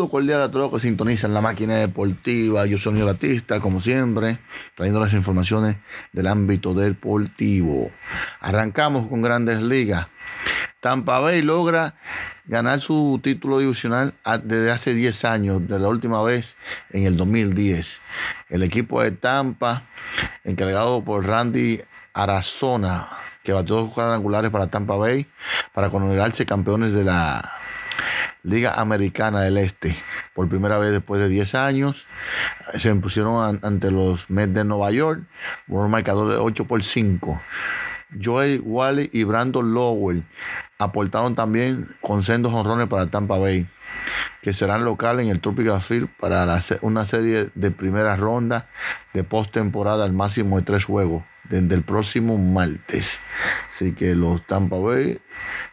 Saludo cordial a todos los que sintonizan la máquina deportiva. Yo soy Neil Batista, como siempre, trayendo las informaciones del ámbito deportivo. Arrancamos con grandes ligas. Tampa Bay logra ganar su título divisional desde hace 10 años, de la última vez en el 2010. El equipo de Tampa, encargado por Randy Arazona, que batió dos cuadrangulares para Tampa Bay, para coronarse campeones de la Liga Americana del Este. Por primera vez después de 10 años, se impusieron an- ante los Mets de Nueva York por un marcador de 8 por 5. Joey Wally y Brandon Lowell aportaron también con sendos honrones para Tampa Bay, que serán locales en el Tropical Field para una serie de primera ronda de postemporada al máximo de tres juegos desde el próximo martes. Así que los Tampa Bay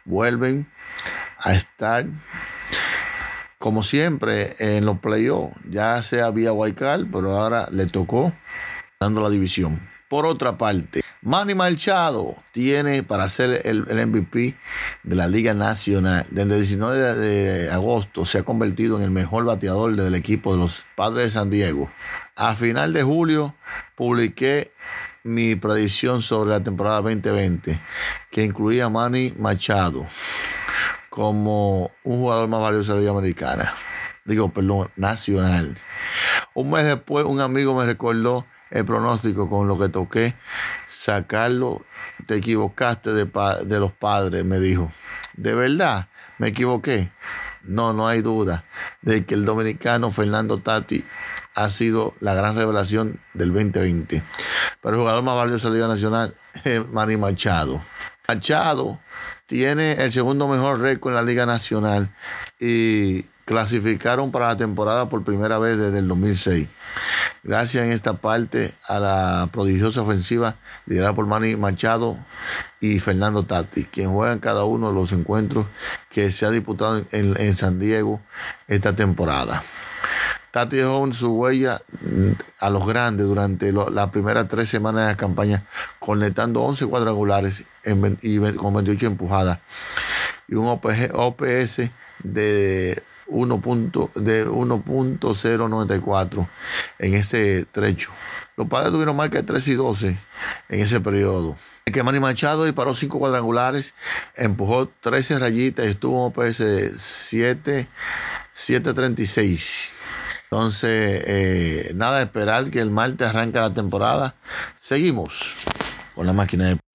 vuelven a estar como siempre en los playoffs, ya sea vía Card, pero ahora le tocó dando la división. Por otra parte, Manny Machado tiene para ser el, el MVP de la Liga Nacional. Desde el 19 de, de agosto se ha convertido en el mejor bateador del equipo de los Padres de San Diego. A final de julio publiqué mi predicción sobre la temporada 2020, que incluía a Manny Machado como un jugador más valioso de la Liga Americana. Digo, perdón, nacional. Un mes después, un amigo me recordó el pronóstico con lo que toqué sacarlo. Te equivocaste de, pa- de los padres, me dijo. ¿De verdad? ¿Me equivoqué? No, no hay duda de que el dominicano Fernando Tati ha sido la gran revelación del 2020. Pero el jugador más valioso de la Liga Nacional es Manny Machado. Machado tiene el segundo mejor récord en la Liga Nacional y clasificaron para la temporada por primera vez desde el 2006. Gracias en esta parte a la prodigiosa ofensiva liderada por Manny Machado y Fernando Tati, quien juegan cada uno de los encuentros que se ha disputado en, en San Diego esta temporada. Tati dejó su huella a los grandes durante lo- las primeras tres semanas de la campaña, conectando 11 cuadrangulares en y con 28 empujadas y un OPG OPS de 1. punto- de 1.094 en ese trecho. Los padres tuvieron marca de 3 y 12 en ese periodo. El que Manny Machado disparó 5 cuadrangulares, empujó 13 rayitas y estuvo en OPS de 7, 736. Entonces, eh, nada esperar que el martes arranque la temporada. Seguimos con la máquina de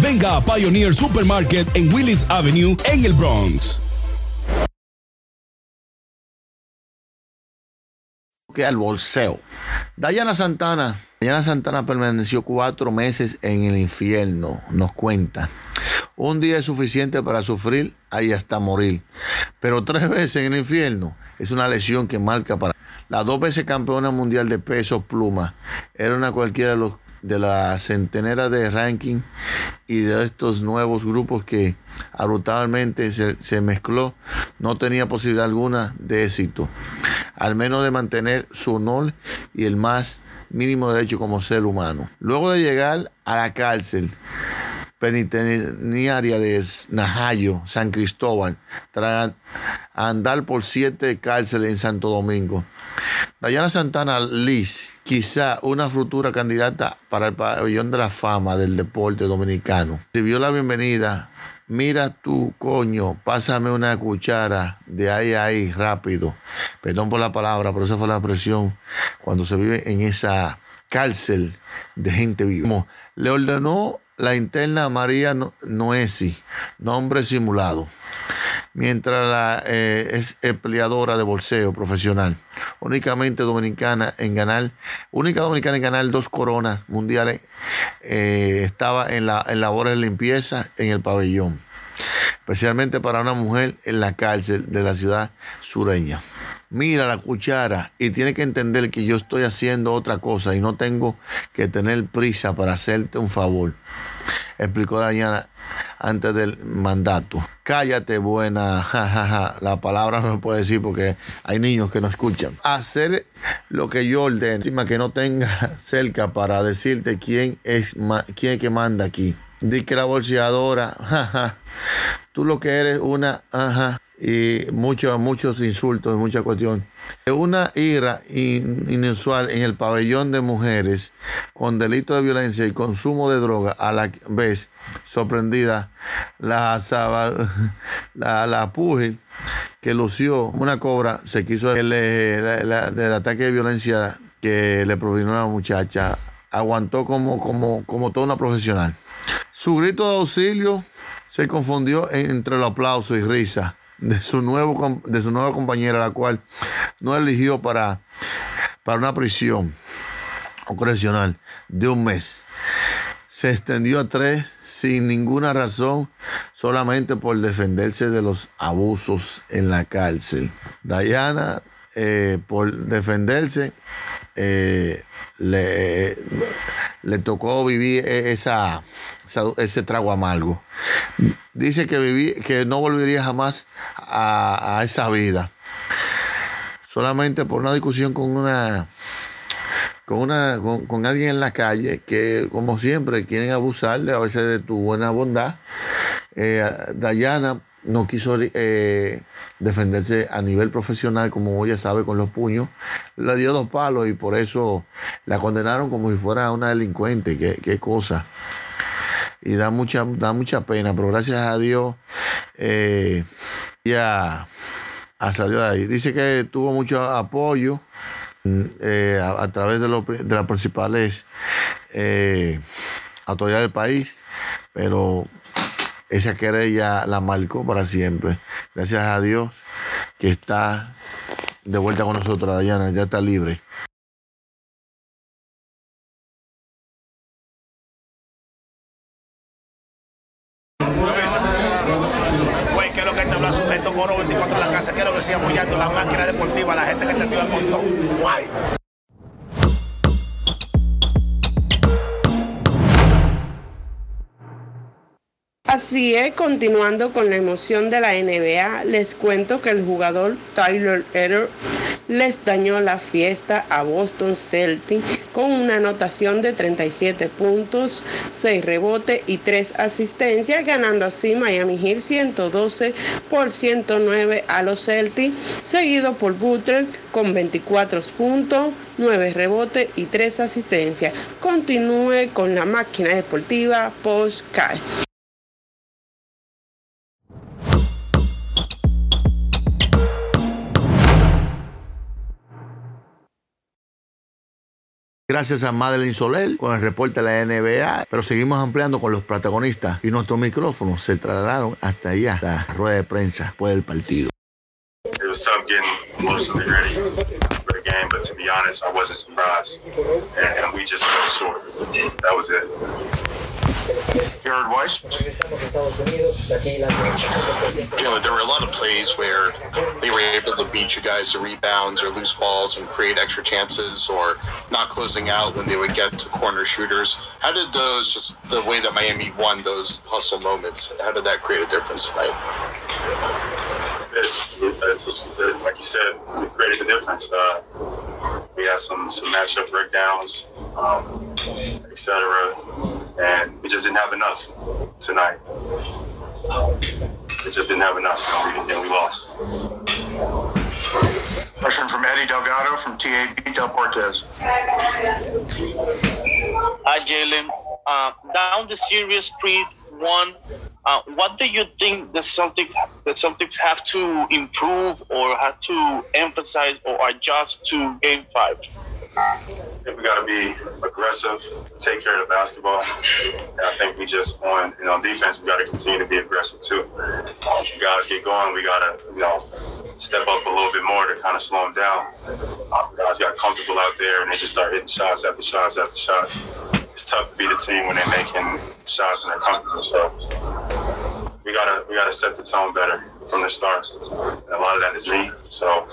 venga a Pioneer Supermarket en Willis Avenue en el Bronx. que al bolseo. Dayana Santana. Dayana Santana permaneció cuatro meses en el infierno, nos cuenta. Un día es suficiente para sufrir y hasta morir. Pero tres veces en el infierno es una lesión que marca para. La dos veces campeona mundial de peso pluma. Era una cualquiera de los de la centenera de ranking y de estos nuevos grupos que abruptamente se, se mezcló, no tenía posibilidad alguna de éxito. al menos de mantener su honor y el más mínimo derecho como ser humano. Luego de llegar a la cárcel penitenciaria de Najayo, San Cristóbal, tras andar por siete cárceles en Santo Domingo. Dayana Santana Liz, quizá una futura candidata para el pabellón de la fama del deporte dominicano, recibió la bienvenida. Mira tú, coño, pásame una cuchara de ahí a ahí rápido. Perdón por la palabra, pero esa fue la presión cuando se vive en esa cárcel de gente viva. le ordenó la interna María Noesi, nombre simulado, mientras la eh, es empleadora de bolseo profesional, únicamente dominicana en ganar, única dominicana en ganar dos coronas mundiales, eh, estaba en, la, en labores de limpieza en el pabellón, especialmente para una mujer en la cárcel de la ciudad sureña. Mira la cuchara y tiene que entender que yo estoy haciendo otra cosa y no tengo que tener prisa para hacerte un favor, explicó Dayana antes del mandato. Cállate, buena. La palabra no se puede decir porque hay niños que no escuchan. Hacer lo que yo ordeno, encima que no tenga cerca para decirte quién es, quién es que manda aquí. Di que la bolseadora, jaja. Tú lo que eres una, ajá y muchos, muchos insultos, mucha cuestión. Una ira inusual en el pabellón de mujeres con delito de violencia y consumo de droga, a la vez sorprendida la, la, la que lució una cobra, se quiso el, del ataque de violencia que le provino a la muchacha, aguantó como, como, como toda una profesional. Su grito de auxilio se confundió entre el aplauso y risa de su, nuevo, de su nueva compañera, la cual no eligió para, para una prisión correccional de un mes. Se extendió a tres sin ninguna razón, solamente por defenderse de los abusos en la cárcel. Diana, eh, por defenderse, eh, le, le tocó vivir e, esa, ese trago amargo. Dice que, viví, que no volvería jamás a, esa vida. Solamente por una discusión con una con una con, alguien en la calle que como siempre quieren abusarle a veces de tu buena bondad. Eh, Dayana no quiso eh, defenderse a nivel profesional, como ella sabe, con los puños. Le dio dos palos y por eso la condenaron como si fuera una delincuente. Qué, qué cosa. Y da mucha, da mucha pena, pero gracias a Dios eh, ya ha salido de ahí. Dice que tuvo mucho apoyo eh, a, través de, de las principales autoridades del país, pero esa querella la marcó para siempre. Gracias a Dios que está de vuelta con nosotros, Diana, ya está libre. 24 en la casa. Quiero que siga apoyando la máquina deportiva, la gente que te activa con todo. Guay. Así es, continuando con la emoción de la NBA, les cuento que el jugador Tyler Etter les dañó la fiesta a Boston Celtics con una anotación de 37 puntos, 6 rebotes y 3 asistencias, ganando así Miami Heat 112 por 109 a los Celtics, seguido por Butler con 24 puntos, 9 rebotes y 3 asistencias. Continúe con la máquina deportiva Postcast. Gracias a Madeline Soler con el reporte de la NBA, pero seguimos ampliando con los protagonistas y nuestros micrófonos se trasladaron hasta allá, la rueda de prensa después del partido. It was tough getting emotionally ready for the game, but to be honest, I wasn't surprised, and, and we just fell short. That was it. Jared Weiss. You know, there were a lot of plays where they were able to beat you guys to rebounds or loose balls and create extra chances or not closing out when they would get to corner shooters. How did those, just the way that Miami won those hustle moments, how did that create a difference tonight? It's, it's just uh, like you said, we created the difference. Uh, we had some some matchup breakdowns, um, etc., and we just didn't have enough tonight. We just didn't have enough, and we, and we lost. Question from Eddie Delgado from TAB Deportes. Hi, Jalen. Uh, down the series 3 1, uh, what do you think the Celtics, the Celtics have to improve or have to emphasize or adjust to game five? I think we got to be aggressive, take care of the basketball. And I think we just on you know defense we got to continue to be aggressive too. Guys get going, we got to you know step up a little bit more to kind of slow them down. Um, guys got comfortable out there and they just start hitting shots after shots after shots. It's tough to beat a team when they're making shots and they're comfortable. So we gotta we gotta set the tone better from the start. And a lot of that is me. So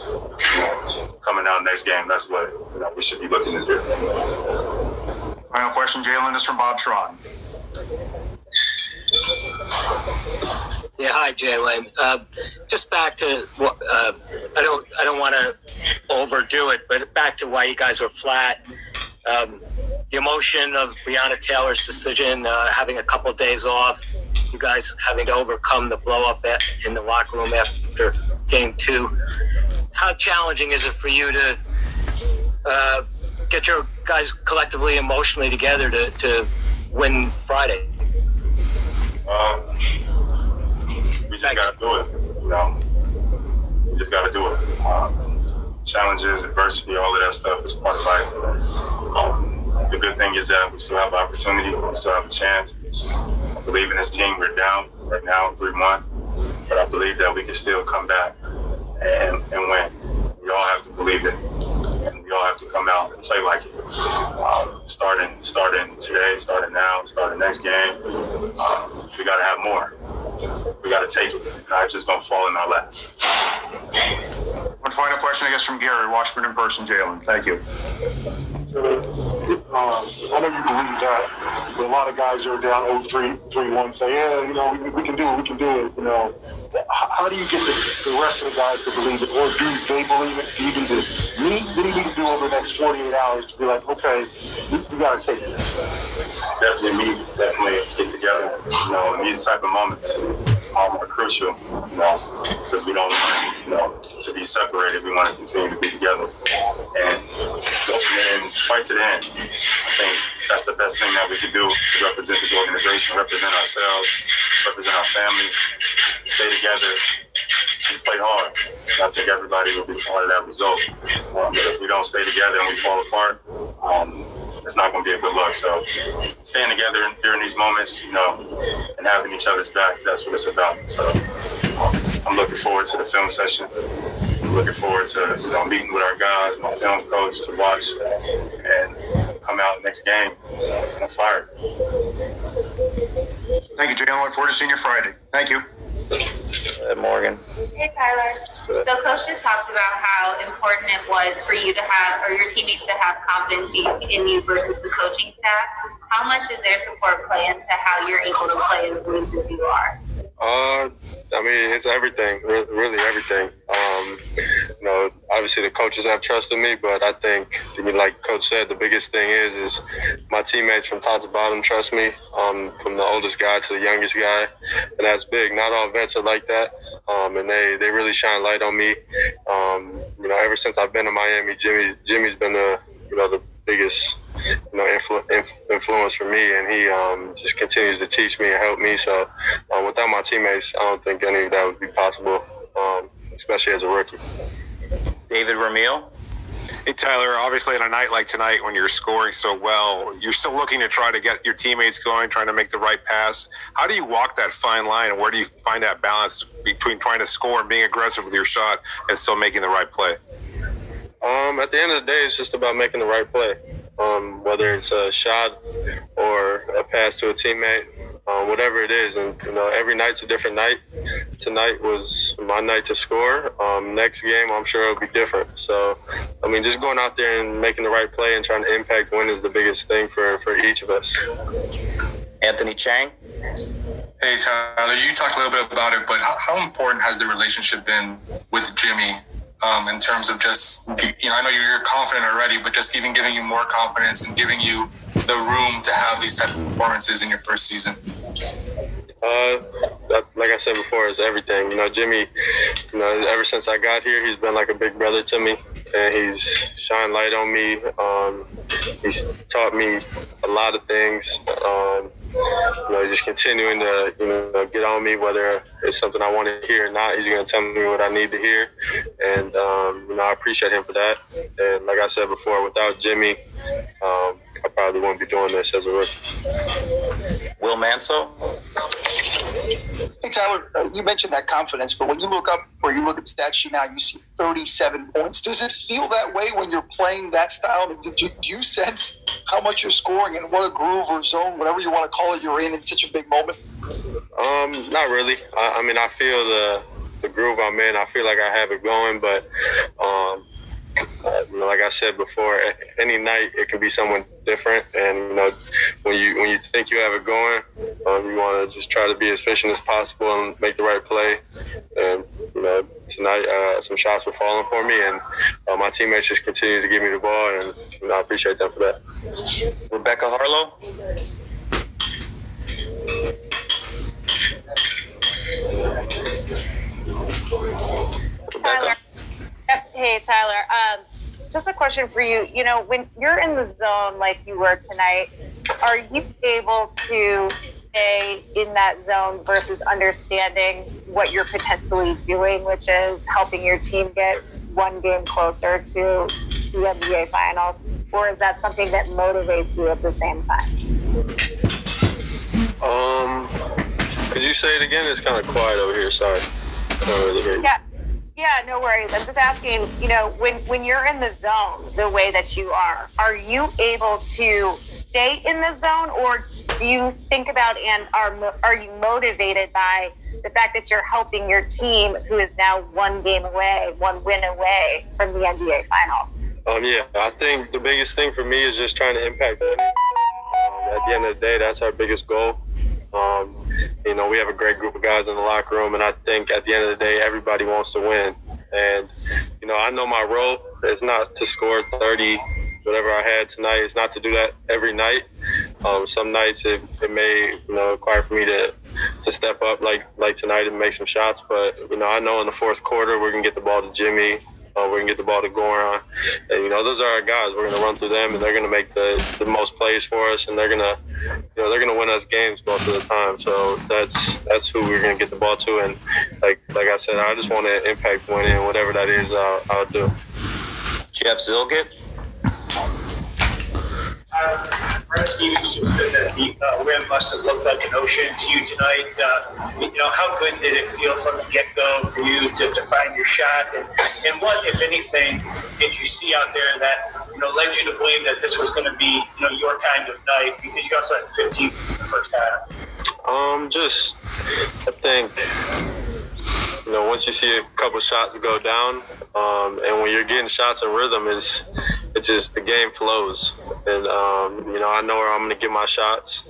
coming out next game, that's what you know, we should be looking to do. Final question, Jalen, is from Bob Schron. Yeah, hi, Jalen. Uh, just back to what uh, I don't I don't want to overdo it, but back to why you guys were flat. Um, the emotion of Breonna Taylor's decision, uh, having a couple days off, you guys having to overcome the blow up at, in the locker room after game two. How challenging is it for you to uh, get your guys collectively emotionally together to, to win Friday? Um, we just gotta do it. You know, we just gotta do it. Um, challenges, adversity, all of that stuff is part of life. Um, the good thing is that we still have opportunity. We still have a chance. I believe in this team. We're down right now, three one, but I believe that we can still come back and and win. We all have to believe it, and we all have to come out and play like it. Um, starting starting today, starting now, starting next game. Um, we got to have more. We got to take it. It's not just gonna fall in our lap. One final question, I guess, from Gary Washburn in person, Jalen. Thank you. Um, I know you believe that. But a lot of guys are down 0-3, 3-1 say, yeah, you know, we, we can do it, we can do it, you know. How, do you get the, the rest of the guys to believe it? Or do they believe it? Do you need to meet? What do you need to do over the next 48 hours to be like, okay, we, we got to take this? definitely meet, definitely get together. You know, and these type of moments um, are crucial. You know, because we don't want you know to be separated. We want to continue to be together and and fight to the end. I think that's the best thing that we can do to represent this organization, represent ourselves, represent our families, stay together, and play hard. I think everybody will be part of that result. Um, but if we don't stay together and we fall apart, um, it's not going to be a good look. So staying together during these moments, you know, and having each other's back, that's what it's about. So I'm looking forward to the film session. I'm looking forward to you know meeting with our guys, my film coach, to watch come out next game on fire. Thank you, Jalen. Look forward to seeing you Friday. Thank you. Morgan. Hey Tyler. So coach just talked about how important it was for you to have or your teammates to have confidence in you versus the coaching staff. How much does their support play into how you're able to play as loose as you are? Uh, I mean, it's everything, re- really everything. Um, you know, obviously the coaches have trusted me, but I think, like Coach said, the biggest thing is is my teammates from top to bottom trust me, um, from the oldest guy to the youngest guy, and that's big. Not all vets are like that, um, and they they really shine light on me. Um, you know, ever since I've been in Miami, Jimmy Jimmy's been the you know the biggest you know influ- inf- influence for me, and he um, just continues to teach me and help me. So um, without my teammates, I don't think any of that would be possible, um, especially as a rookie. David Ramil. Hey Tyler, obviously on a night like tonight when you're scoring so well, you're still looking to try to get your teammates going, trying to make the right pass. How do you walk that fine line and where do you find that balance between trying to score and being aggressive with your shot and still making the right play? Um, at the end of the day, it's just about making the right play. Um, whether it's a shot or a pass to a teammate, um, whatever it is, and you know, every night's a different night. Tonight was my night to score. Um, next game, I'm sure it'll be different. So, I mean, just going out there and making the right play and trying to impact win is the biggest thing for for each of us. Anthony Chiang. Hey, Tyler, you talked a little bit about it, but how, how important has the relationship been with Jimmy um, in terms of just, you know, I know you're confident already, but just even giving you more confidence and giving you the room to have these type of performances in your first season? Uh, that, like I said before, it's everything. You know, Jimmy. You know, ever since I got here, he's been like a big brother to me, and he's shined light on me. Um, he's taught me a lot of things. Um, you know, just continuing to you know get on me, whether it's something I want to hear or not. He's going to tell me what I need to hear, and um, you know I appreciate him for that. And like I said before, without Jimmy, um, I probably wouldn't be doing this as a rookie. Will Manso? Hey Tyler, uh, you mentioned that confidence, but when you look up or you look at the stat sheet now, you see 37 points. Does it feel that way when you're playing that style? Do you, do you sense how much you're scoring and what a groove or zone, whatever you want to call it, you're in in such a big moment? Um, not really. I, I mean, I feel the the groove I'm in. I feel like I have it going, but um, uh, you know, like I said before, any night it can be someone different, and you know, when you when you think you have it going, um, you want to just try to be as efficient as possible and make the right play. And you know, tonight uh, some shots were falling for me, and uh, my teammates just continue to give me the ball, and you know, I appreciate them for that. Rebecca Haarlow. Tyler. Hey, Tyler. Um, just a question for you. You know, when you're in the zone like you were tonight, are you able to stay in that zone versus understanding what you're potentially doing, which is helping your team get one game closer to the NBA Finals? Or is that something that motivates you at the same time? Um, could you say it again? It's kind of quiet over here. Sorry, I don't really hear you. Yeah. Yeah, no worries. I'm just asking, you know, when when you're in the zone the way that you are, are you able to stay in the zone or do you think about and are are you motivated by the fact that you're helping your team who is now one game away, one win away from the NBA finals? Um, yeah, I think the biggest thing for me is just trying to impact. Um, at the end of the day, that's our biggest goal. Um, you know, we have a great group of guys in the locker room, and I think at the end of the day, everybody wants to win. And you know, I know my role is not to score 30, whatever I had tonight. It's not to do that every night. Um, some nights it, it may you know require for me to to step up like like tonight and make some shots. But you know, I know in the fourth quarter we're gonna get the ball to Jimmy. Uh, we can get the ball to Goran, and you know those are our guys. We're gonna run through them, and they're gonna make the, the most plays for us, and they're gonna, you know, they're gonna win us games most of the time. So that's that's who we're gonna get the ball to, and like like I said, I just want to impact winning, whatever that is, I'll, I'll do. Jeff Zillgitt. Brett just said that the uh, must have looked like an ocean to you tonight. Uh, you know, how good did it feel from the get-go for you to, to find your shot? And, and what, if anything, did you see out there that, you know, led you to believe that this was going to be, you know, your kind of night? Because you also had 15 in the first half. Um, just I think you know once you see a couple shots go down, um, and when you're getting shots in rhythm, is it just the game flows, and um, you know I know where I'm going to get my shots,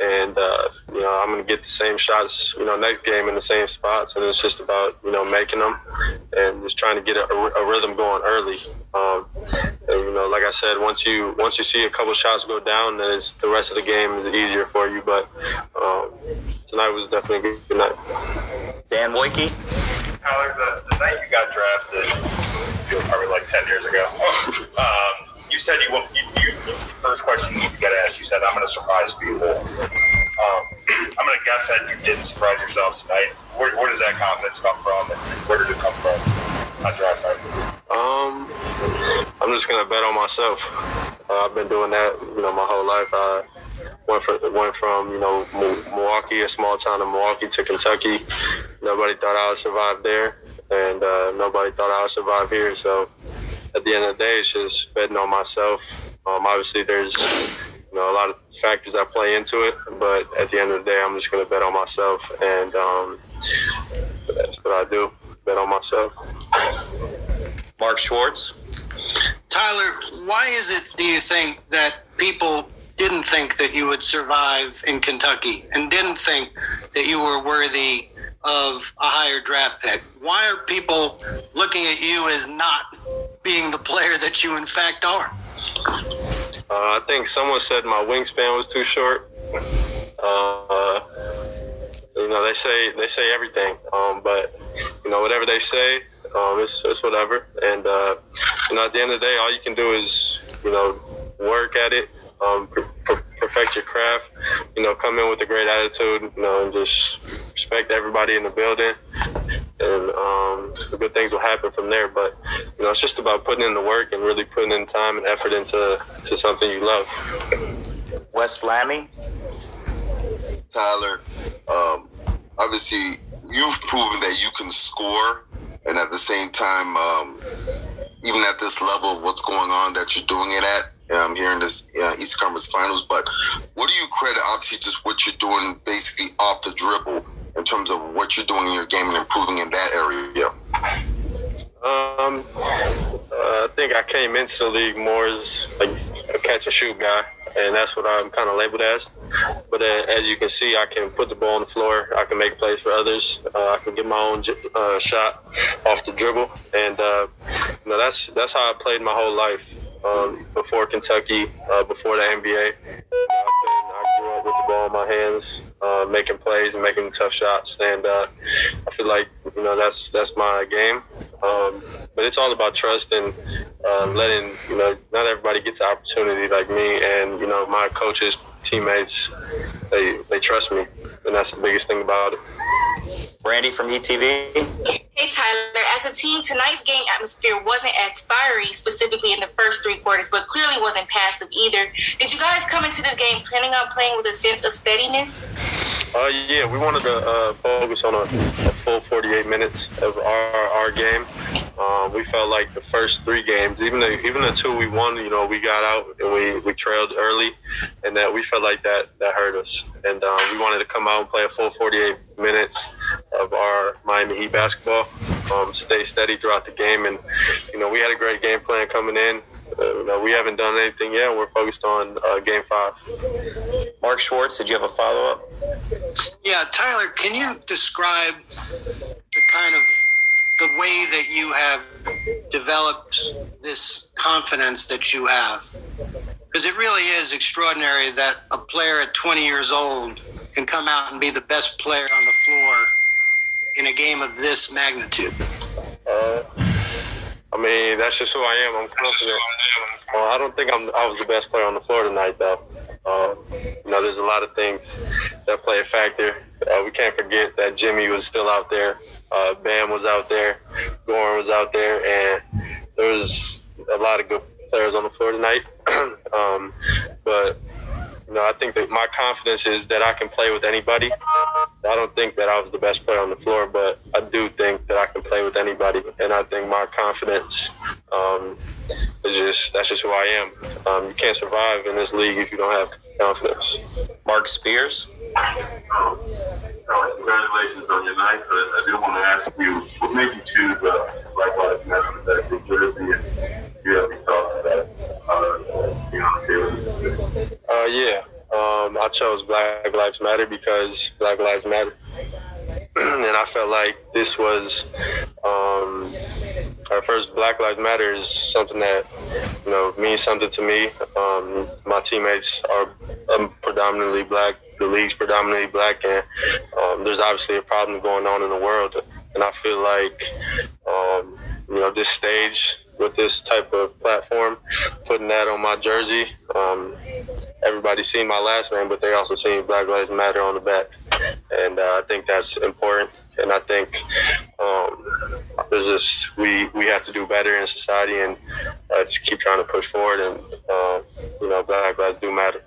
and uh, you know I'm going to get the same shots, you know, next game in the same spots, and it's just about you know making them, and just trying to get a, a rhythm going early. Um, and, you know, like I said, once you once you see a couple shots go down, then it's, the rest of the game is easier for you. But um, tonight was definitely a good night. Dan Woike. Tyler, the, the night you got drafted, feels probably like 10 years ago, um, you said you, won't- you, first question you got asked, you said, I'm going to surprise people. Um, I'm going to guess that you didn't surprise yourself tonight. Where, where does that confidence come from, and where did it come from night? Um, I'm just gonna bet on myself. Uh, I've been doing that, you know, my whole life. I went from went from you know Mi- Milwaukee, a small town in Milwaukee, to Kentucky. Nobody thought I would survive there, and uh, nobody thought I would survive here. So at the end of the day, it's just betting on myself. Um, obviously, there's you know a lot of factors that play into it, but at the end of the day, I'm just gonna bet on myself, and um, that's what I do. Bet on myself. Mark Schwartz. Tyler, why is it, do you think, that people didn't think that you would survive in Kentucky and didn't think that you were worthy of a higher draft pick? Why are people looking at you as not being the player that you in fact are? Uh, I think someone said my wingspan was too short. Uh, you know, they say they say everything, um, but you know, whatever they say, um, it's, it's whatever. And uh, you know, at the end of the day, all you can do is you know work at it, um, per- perfect your craft. You know, come in with a great attitude. You know, and just respect everybody in the building, and um, good things will happen from there. But you know, it's just about putting in the work and really putting in time and effort into to something you love. West Lammy. Tyler, um, obviously you've proven that you can score, and at the same time, um, even at this level of what's going on, that you're doing it at um, here in this uh, East Conference Finals. But what do you credit? Obviously, just what you're doing, basically off the dribble, in terms of what you're doing in your game and improving in that area. Um, uh, I think I came into the league more as like a catch and shoot guy, and that's what I'm kind of labeled as. But uh, as you can see, I can put the ball on the floor. I can make plays for others. Uh, I can get my own uh, shot off the dribble, and uh, you know that's that's how I played my whole life. Um, before Kentucky, uh, before the NBA, I grew up with the ball in my hands, uh, making plays and making tough shots, and uh, I feel like you know that's that's my game. Um, but it's all about trust and um, letting you know not everybody gets an opportunity like me, and you know my coaches, teammates, they they trust me, and that's the biggest thing about it. Randy from ETV. Hey Tyler, as a team, tonight's game atmosphere wasn't as fiery, specifically in the first three quarters, but clearly wasn't passive either. Did you guys come into this game planning on playing with a sense of steadiness? Uh, yeah, we wanted to uh, focus on a, a full 48 minutes of our, our game. Um, we felt like the first three games, even the even the two we won, you know, we got out and we, we trailed early, and that we felt like that that hurt us. And um, we wanted to come out and play a full 48 minutes of our Miami Heat basketball, um, stay steady throughout the game, and you know, we had a great game plan coming in. Uh, you know, we haven't done anything yet. We're focused on uh, game five. Mark Schwartz, did you have a follow up? Yeah, Tyler, can you describe the kind of the way that you have developed this confidence that you have? Because it really is extraordinary that a player at 20 years old can come out and be the best player on the floor in a game of this magnitude. Uh, I mean, that's just who I am. I'm confident. Well, I don't think I'm. I was the best player on the floor tonight, though. Uh, you know, there's a lot of things that play a factor. Uh, we can't forget that Jimmy was still out there. Uh, Bam was out there. Goran was out there, and there was a lot of good players on the floor tonight. um, but you know, I think that my confidence is that I can play with anybody. I don't think that I was the best player on the floor, but I do think that I can play with anybody, and I think my confidence um, is just that's just who I am. Um, you can't survive in this league if you don't have confidence. Mark Spears. Congratulations on your night, but I did want to ask you, what made you choose uh, Black Lives Matter that New Jersey, and do you have any thoughts about uh, being on the field? Uh, yeah, um, I chose Black Lives Matter because Black Lives Matter, and I felt like this was um, our first Black Lives Matter is something that you know means something to me. Um, my teammates are um, predominantly black. The league's predominantly black, and um, there's obviously a problem going on in the world. And I feel like um, you know this stage with this type of platform, putting that on my jersey. Um, everybody seen my last name, but they also seen Black Lives Matter on the back, and uh, I think that's important. And I think um, there's just we we have to do better in society, and uh, just keep trying to push forward. And uh, you know, Black Lives do matter.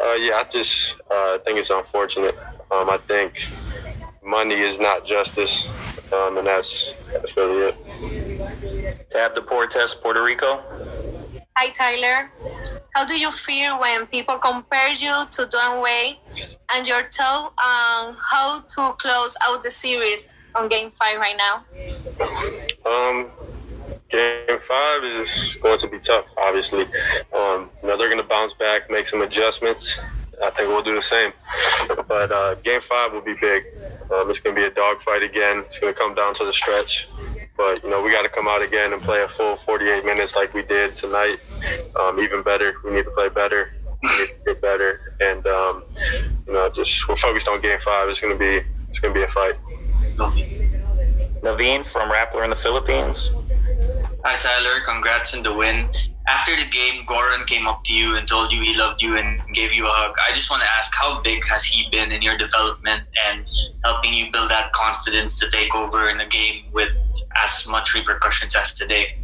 Uh, yeah, I just uh, think it's unfortunate. Um, I think money is not justice, um, and that's that's really it. Tab Deportes, Puerto Rico. Hi Tyler, how do you feel when people compare you to Dwyane Wade and your thought on how to close out the series on Game Five right now? Um, Game five is going to be tough, obviously. Um, you know, they're going to bounce back, make some adjustments. I think we'll do the same. But uh, game five will be big. Um, it's going to be a dogfight again. It's going to come down to the stretch. But, you know, we got to come out again and play a full 48 minutes like we did tonight. Um, even better. We need to play better. We need to get better. And, um, you know, just we're focused on game five. It's going to be it's going to be a fight. Naveen from Rappler in the Philippines. Hi, Tyler. Congrats on the win. After the game, Goran came up to you and told you he loved you and gave you a hug. I just want to ask, how big has he been in your development and helping you build that confidence to take over in a game with as much repercussions as today?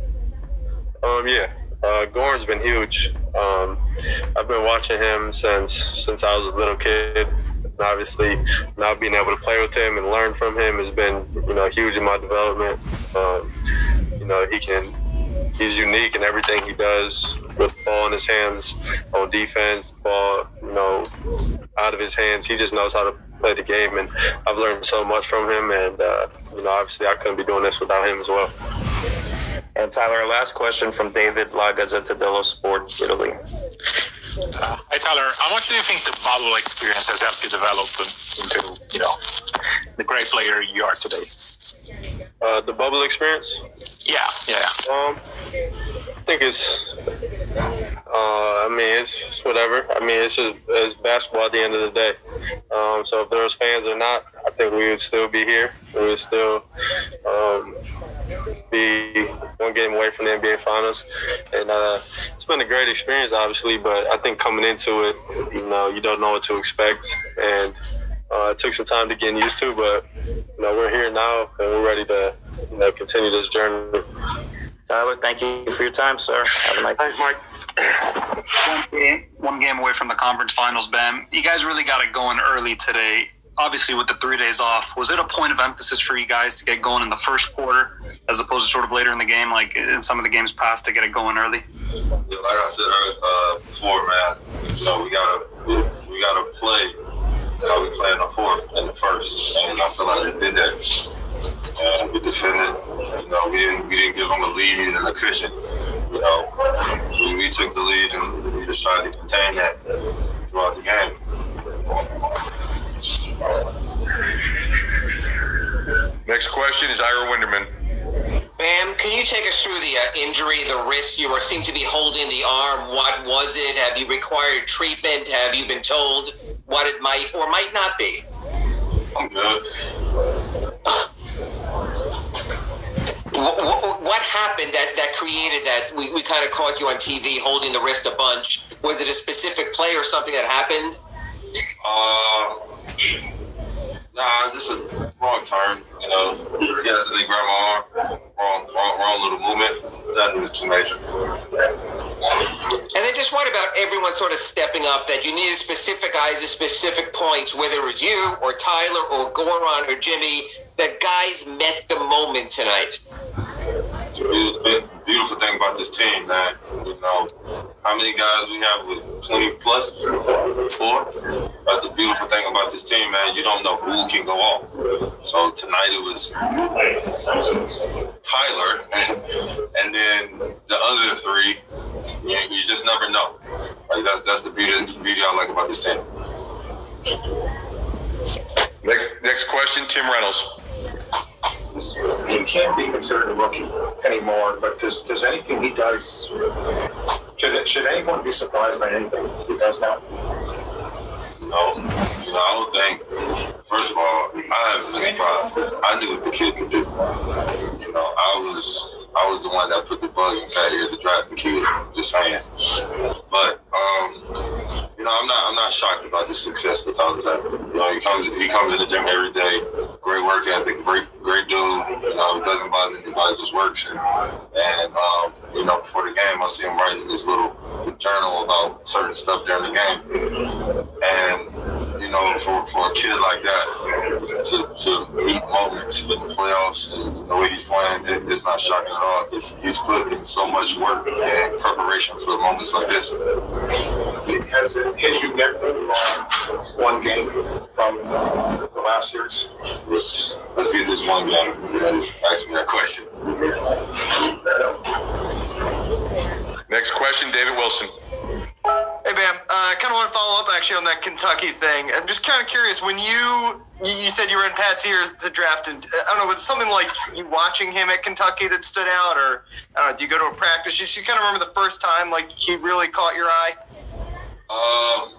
Um, yeah, uh, Goran's been huge. Um, I've been watching him since since I was a little kid. Obviously, now being able to play with him and learn from him has been, you know, huge in my development. Um, you know, he can, he's unique in everything he does with ball in his hands on defense, ball, you know, out of his hands. He just knows how to play the game, and I've learned so much from him. And uh, you know, obviously, I couldn't be doing this without him as well. And Tyler, last question from David La Gazzetta dello Sport, Italy. Uh, hi Tyler, how much do you think the bubble experience has helped you develop into, you know, the great player you are today? Uh, the bubble experience? Yeah, yeah. Um, I think it's. Uh, I mean, it's, whatever. I mean, it's just it's basketball at the end of the day. Um, so if there was fans or not, I think we would still be here. We would still um, be one game away from the NBA Finals, and uh, it's been a great experience, obviously. But I think coming into it, you know, you don't know what to expect, and uh, it took some time to get used to. But you know, we're here now, and we're ready to you know continue this journey. Tyler, thank you for your time, sir. Have a nice Thanks, Mike. one game, one game away from the conference finals, Ben. You guys really got it going early today. Obviously, with the three days off, was it a point of emphasis for you guys to get going in the first quarter, as opposed to sort of later in the game, like in some of the games past, to get it going early? Yeah, like I said uh, before, man, you know we gotta we, we gotta play how we play in the fourth and the first, and I feel like we did that. And we defended. You know, we didn't we didn't give them a lead and a cushion. You know, we, we took the lead and we just tried to contain that throughout the game. Next question is Ira Winderman. Bam, can you take us through the uh, injury, the wrist? You were seem to be holding the arm. What was it? Have you required treatment? Have you been told what it might or might not be? I'm good. What, what, what happened that, that created that? We, we kind of caught you on TV holding the wrist a bunch. Was it a specific play or something that happened? Uh, nah, just a wrong turn. You know, he accidentally grabbed my arm. Wrong, wrong, wrong little movement. Nothing too major. And then just what about everyone sort of stepping up that you needed specific guys at specific points, whether it was you or Tyler or Goran or Jimmy, that guys met the moment tonight? Beautiful, thing about this team, man. You know, how many guys we have with 20? Four? That's the beautiful thing about this team, man. You don't know who can go off. So tonight it was Tyler, and then the other three, you, you just never know. Like that's that's the beauty beauty I like about this team. Next question, Tim Reynolds. He can't be considered a rookie anymore, but does, does anything he does, should, should anyone be surprised by anything he does now? No, you know, I don't think. First of all, I haven't been surprised. I knew what the kid could do. You know, I was I was the one that put the bug in Pat here to draft the kid. Just saying. But um, you know, I'm not I'm not shocked about the success that Tyler's having. You know, he comes he comes in the gym every day. Great work ethic, great great dude. You know, it doesn't bother anybody, just works. And, and um, you know, before the game, I see him writing this little journal about certain stuff during the game. And you know, for, for a kid like that to, to meet moments in the playoffs and the way he's playing, it, it's not shocking at all because he's put in so much work and preparation for moments like this. Has it hit you yet uh, one game from the last series? Let's get this one game. Ask me that question. Next question, David Wilson. Hey, Bam. Uh, I kind of want to follow up actually on that Kentucky thing. I'm just kind of curious. When you you you said you were in Pat's ears to draft, and I don't know, was it something like you watching him at Kentucky that stood out, or I don't know, do you go to a practice? You, you kind of remember the first time like he really caught your eye? Um,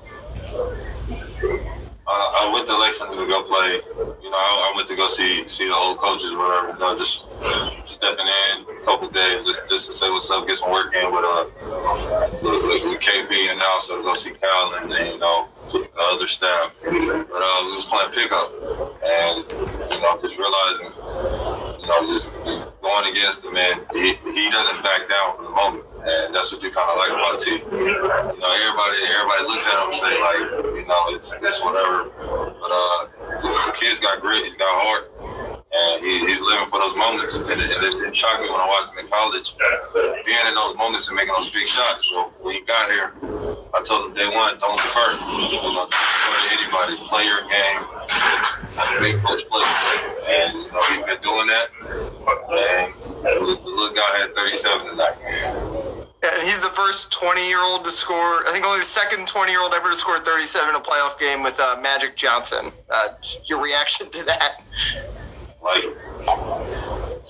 I, I went to Lexington to go play. You know, I, I went to go see see the old coaches, or whatever. You know, just stepping in a couple days just just to say what's up, get some work in with uh with, with KB, and also to go see Cal and, and you know the other staff. But uh, we was playing pickup, and you know, just realizing, know, just, just going against him, man, he, he doesn't back down for the moment. And that's what you kind of like about T. You know, everybody everybody looks at him and say like, you know, it's it's whatever. But uh, the kid's got grit, he's got heart, and he, he's living for those moments. And it, and it didn't me when I watched him in college, being in those moments and making those big shots. So when he got here, I told him day one, don't defer. You know, don't defer to anybody. Play your game. Make coach play. And you know, he's been doing that. And the little guy had 37 tonight. And he's the first 20 year old to score. I think only the second 20 year old ever to score 37 in a playoff game with uh, Magic Johnson. Uh, your reaction to that? Like it.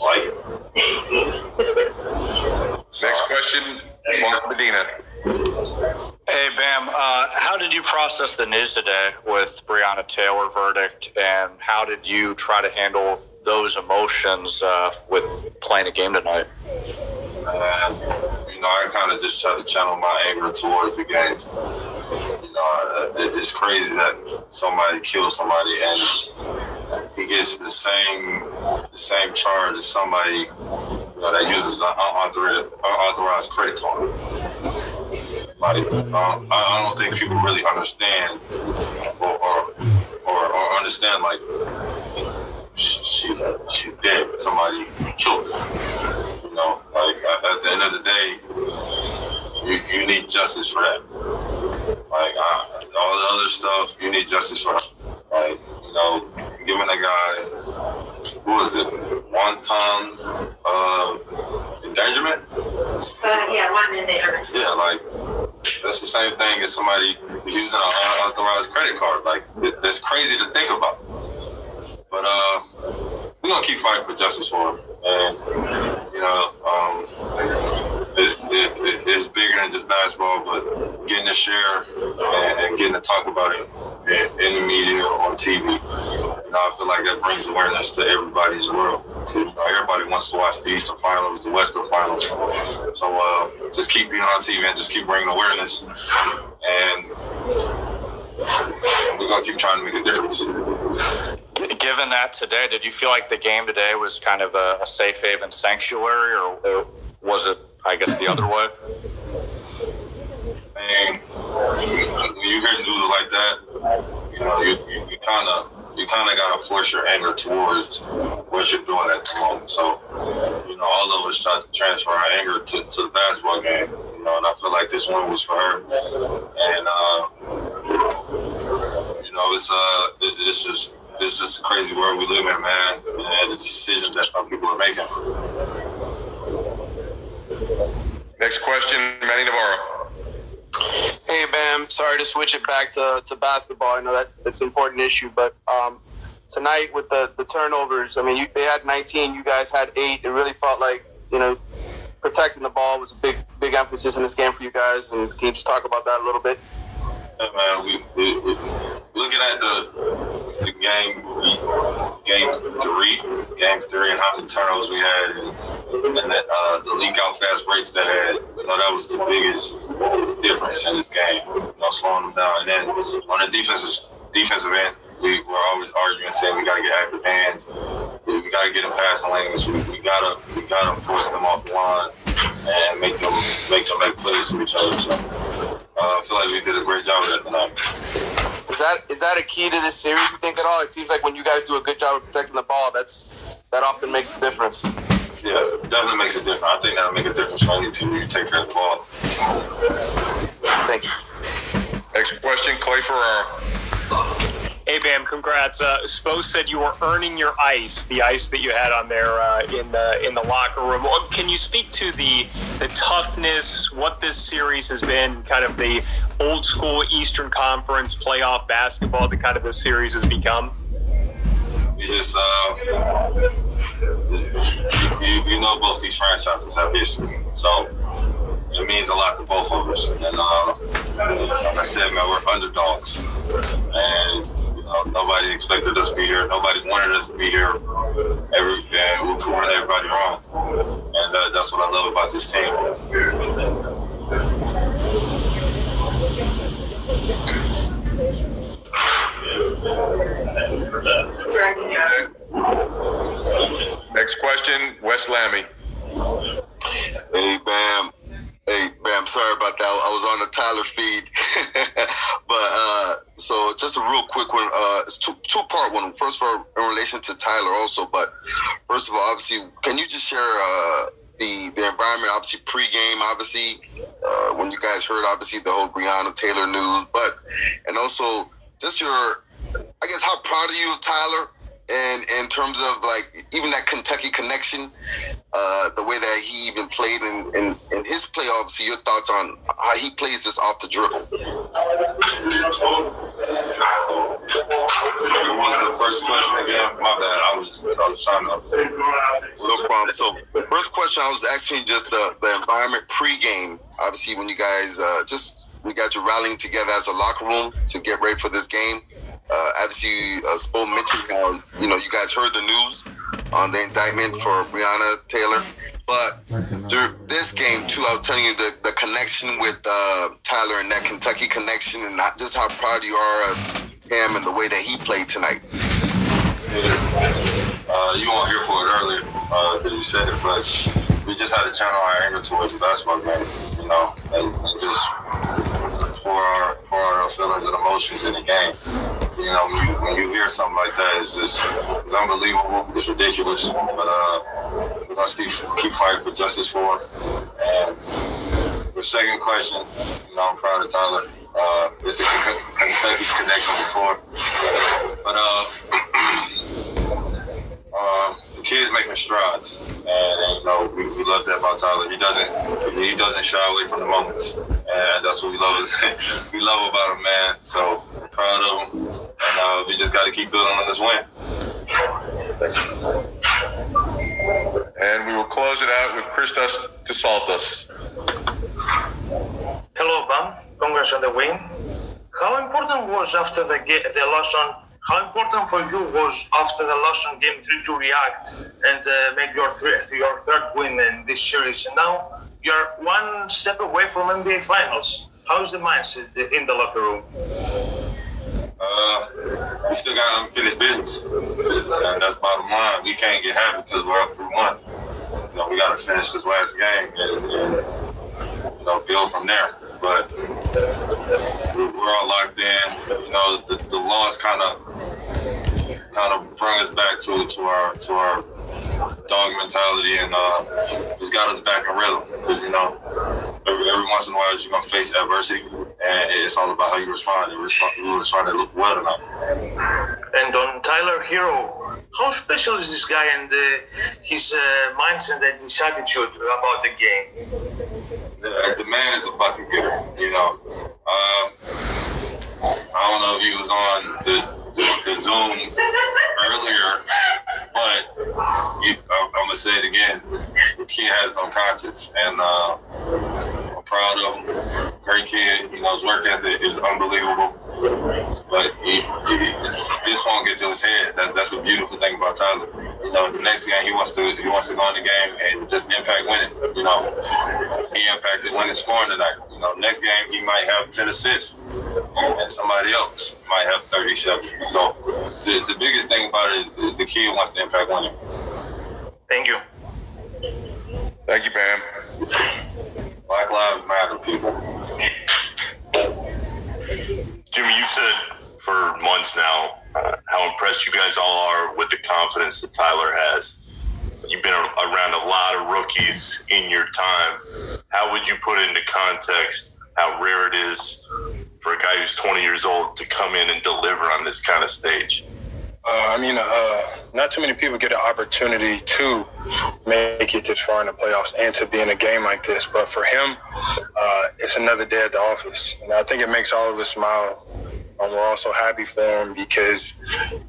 Like it. Next question, Mark Medina. Hey, Bam, uh, how did you process the news today with Breonna Taylor verdict, and how did you try to handle those emotions uh, with playing a game tonight? And, you know, I kind of just try to channel my anger towards the game. You know, it, it's crazy that somebody kills somebody and he gets the same the same charge as somebody you know, that uses an unauthorized, unauthorized credit card. Like, um, I, don't think people really understand or or, or, or understand like sh- she's she's dead. Somebody killed her. You know, like at, the end of the day, you, you need justice for that. Like all the other stuff, you need justice for. That. Like you know, giving a guy who was it, one time uh, endangerment. Uh, yeah, one endangerment. Yeah, like that's the same thing as somebody using an unauthorized credit card. Like it, that's crazy to think about. But uh, we're gonna keep fighting for justice for him, and you know, it's bigger than just basketball. But getting to share and, and getting to talk about it in, in the media or on TV, you know, I feel like that brings awareness to everybody in the world. You know, everybody wants to watch the Eastern Finals, the Western Finals. So uh, just keep being on TV and just keep bringing awareness, and we're gonna keep trying to make a difference. Given that today, did you feel like the game today was kind of a, a safe haven sanctuary, or, or was it, I guess, the other way? And when you hear news like that, you know, you, you, kind of you kind of gotta force your anger towards what you're doing at the moment. So, you know, all of us tried to transfer our anger to, to the basketball game. You know, and I feel like this one was for her. And uh, you know, it's uh, it, it's just it's just crazy world we live in, man. And the decisions that some people are making. Next question, Manny Navarro. Hey, Bam. Sorry to switch it back to, to basketball. I know that it's an important issue, but um, tonight with the, the turnovers, I mean, you, they had 19, you guys had eight. It really felt like, you know, protecting the ball was a big big emphasis in this game for you guys. And can you just talk about that a little bit? Yeah, man, we, we, we looking at the the game game three, game three, and how many turnovers we had, and, and that uh, the leak out fast breaks that had. You know, that was the biggest difference in this game. You know, slowing them down, and then on the defensive defensive end. We were always arguing, saying we got to get active hands. We got to get them passing lanes. We, we gotta, we gotta force them off the line and make them, make them make plays to each other. So, uh, I feel like we did a great job of that tonight. Is that is that a key to this series? You think at all? It seems like when you guys do a good job of protecting the ball, that's that often makes a difference. Yeah, it definitely makes a difference. I think that'll make a difference for any team when you take care of the ball. Thanks. Next question, Clay Ferraro. Hey Bam, congrats. Uh, Spo said you were earning your ice, the ice that you had on there uh, in the in the locker room. Can you speak to the the toughness, what this series has been, kind of the old school Eastern Conference playoff basketball that kind of this series has become? We just, uh, you, you, you know, both these franchises have history, so it means a lot to both of us. And uh, like I said, man, we're underdogs, and you know, nobody expected us to be here. Nobody wanted us to be here. Every and we're proving everybody wrong, and uh, that's what I love about this team. Next question, Wes Lammy. Hey, Bam. Hey, Bam, sorry about that. I was on the Tyler feed. but, uh, so just a real quick one. Uh, it's two, two part one. First of all, in relation to Tyler also, but first of all, obviously, can you just share, uh, the, the environment, obviously pregame, obviously, uh, when you guys heard, obviously, the whole Breonna Taylor news, but, and also just your, I guess, how proud are you of Tyler? And in terms of like even that Kentucky connection, uh, the way that he even played in, in, in his play, obviously, your thoughts on how he plays this off the dribble. The first question again? My bad. I was. No problem. So, first question I was asking just the, the environment pregame. Obviously, when you guys uh, just we got you rallying together as a locker room to get ready for this game. Uh, obviously, uh, Spo mentioned how you know you guys heard the news on the indictment for Breonna Taylor, but through this game too, I was telling you the, the connection with uh, Tyler and that Kentucky connection, and not just how proud you are of him and the way that he played tonight. Uh, you weren't here for it earlier because you said it, but we just had to channel our anger towards the basketball game, you know, and, and just pour our feelings and emotions in the game. You know, when you, when you hear something like that, it's just it's unbelievable. It's ridiculous, but uh, we're gonna keep keep fighting for justice for it. And the second question, you know, I'm proud of Tyler. Uh, it's a Kentucky connection before, but uh, uh, kid's making strides, and, and you know we, we love that about Tyler. He doesn't he doesn't shy away from the moments, and that's what we love. we love about him, man. So proud of him, and uh, we just got to keep building on this win. And we will close it out with Christos Tsaltas. Hello, Bam. Congrats on the win. How important was after the the loss on? How important for you was after the loss on game three to react and uh, make your your third win in this series? And now you're one step away from NBA Finals. How's the mindset in the locker room? Uh, we still got unfinished business, and that's bottom line. We can't get happy because we're up through one. You know, we got to finish this last game and, and you know build from there. But we- we're all locked in. You know, the, the loss kind of kind of brought us back to to our to our dog mentality and uh, just got us back in rhythm. you know, every, every once in a while you're gonna face adversity, and it's all about how you respond. And respond, we responded well tonight. And on Tyler Herro, how special is this guy and uh, his uh, mindset and his attitude about the game? The, the man is a bucket getter. You know, uh, I don't know if he was on the, the, the Zoom earlier, but you, I'm, I'm gonna say it again. The kid has no conscience, and uh, proud of him. Great kid. You know, his work ethic is unbelievable. But he, he, this won't get to his head. That, that's a beautiful thing about Tyler. You know, the next game he wants to he wants to go in the game and just impact winning. You know, he impacted winning scoring tonight. You know, next game he might have ten assists, and somebody else might have thirty-seven. So the, the biggest thing about it is the, the kid wants to impact winning. Thank you. Thank you, Bam. Black Lives Matter, people. Jimmy, you've said for months now uh, how impressed you guys all are with the confidence that Tyler has. You've been around a lot of rookies in your time. How would you put into context how rare it is for a guy who's 20 years old to come in and deliver on this kind of stage? Uh, I mean, uh, not too many people get an opportunity to make it this far in the playoffs and to be in a game like this. But for him, uh, it's another day at the office. And I think it makes all of us smile. And we're also happy for him because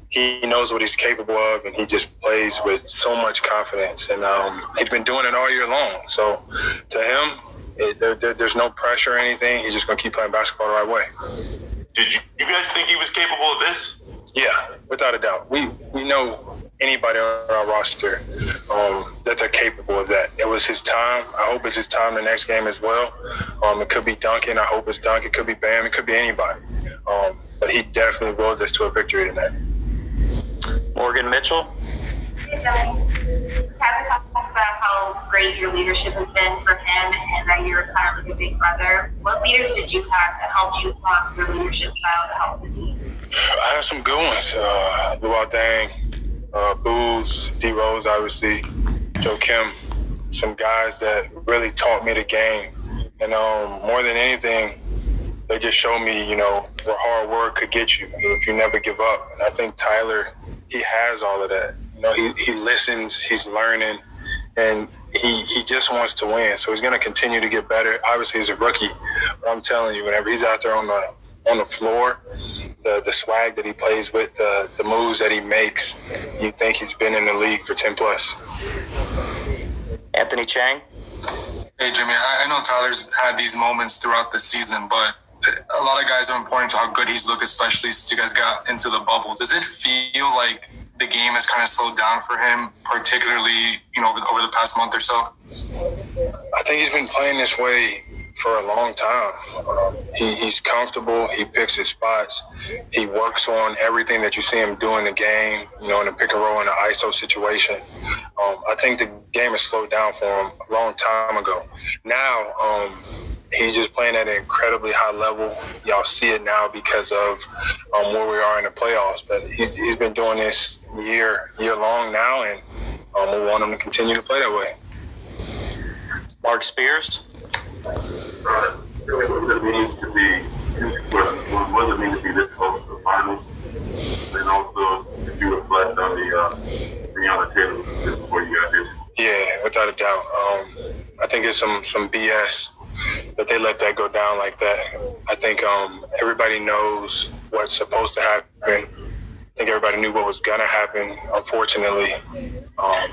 he knows what he's capable of and he just plays with so much confidence. And um, he's been doing it all year long. So to him, it, there, there, there's no pressure or anything. He's just going to keep playing basketball the right way. Did you, you guys think he was capable of this? Yeah, without a doubt. We we know anybody on our roster um, that they're capable of that. It was his time. I hope it's his time the next game as well. Um, it could be Duncan. I hope it's Duncan. It could be Bam. It could be anybody. Um, but he definitely willed us to a victory tonight. Morgan Mitchell. Great your leadership has been for him and that you're kind of like a big brother. What leaders did you have that helped you form your leadership style to help the team? I had some good ones. Uh, Luol Deng, uh, Booz, D Rose, obviously, Joakim, some guys that really taught me the game. And um, more than anything, they just showed me, you know, what hard work could get you if you never give up. And I think Tyler, he has all of that. You know, he, he listens, he's learning, and he, he just wants to win. So he's going to continue to get better. Obviously, he's a rookie, but I'm telling you, whenever he's out there on the on the floor, the the swag that he plays with, the the moves that he makes, you think he's been in the league for ten plus. Anthony Chiang. Hey Jimmy, I, I know Tyler's had these moments throughout the season, but a lot of guys are important to how good he's looked, especially since you guys got into the bubble. Does it feel like the game has kind of slowed down for him, particularly you know over the, over the past month or so? I think he's been playing this way for a long time. He, he's comfortable. He picks his spots. He works on everything that you see him do in the game. You know, in the pick and roll in the ISO situation. Um, I think the game has slowed down for him a long time ago. Now. Um, he's just playing at an incredibly high level. Y'all see it now because of um, where we are in the playoffs. But he's, he's been doing this year year long now, and um, we want him to continue to play that way. Mark Spears. What does it mean to be? What does it mean to be this close to the finals? And also, if you reflect on the uh, Breonna Taylor before you got here. Yeah, without a doubt. Um, I think it's some some BS that they let that go down like that. I think um, everybody knows what's supposed to happen. I think everybody knew what was gonna happen. Unfortunately, um,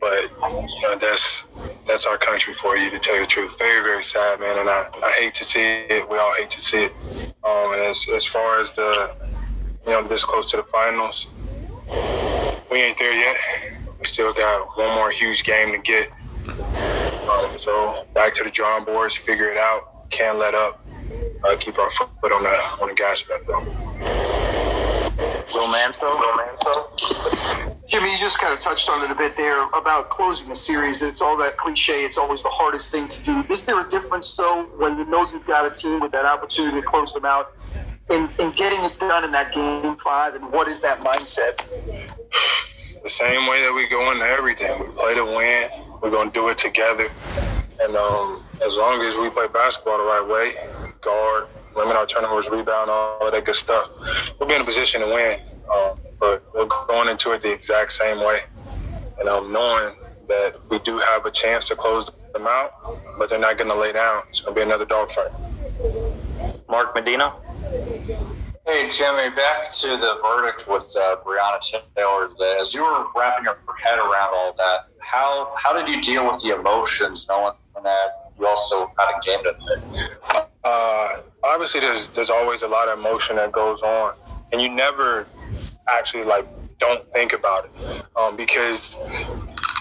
but you know that's that's our country for you to tell you the truth. Very very sad, man, and I, I hate to see it. We all hate to see it. Um, and as as far as the you know this close to the finals, we ain't there yet. We still got one more huge game to get. Um, so back to the drawing boards, figure it out. Can't let up. Uh, keep our foot on the on the gas pedal. Romanto. Jimmy, you just kind of touched on it a bit there about closing the series. It's all that cliche. It's always the hardest thing to do. Is there a difference, though, when you know you've got a team with that opportunity to close them out and, and getting it done in that game five? And what is that mindset? The same way that we go into everything. We play to win. We're gonna do it together. And um, as long as we play basketball the right way, guard, limit our turnovers, rebound, all of that good stuff, we'll be in a position to win. Um, but we're going into it the exact same way. And um, knowing that we do have a chance to close them out, but they're not going to lay down. It's to be another dogfight. Mark Medina. Hey, Jimmy, back to the verdict with uh, Breonna Taylor. As you were wrapping your head around all that, how how did you deal with the emotions knowing that you also kind of gamed it? Uh, obviously, there's there's always a lot of emotion that goes on, and you never actually like don't think about it um, because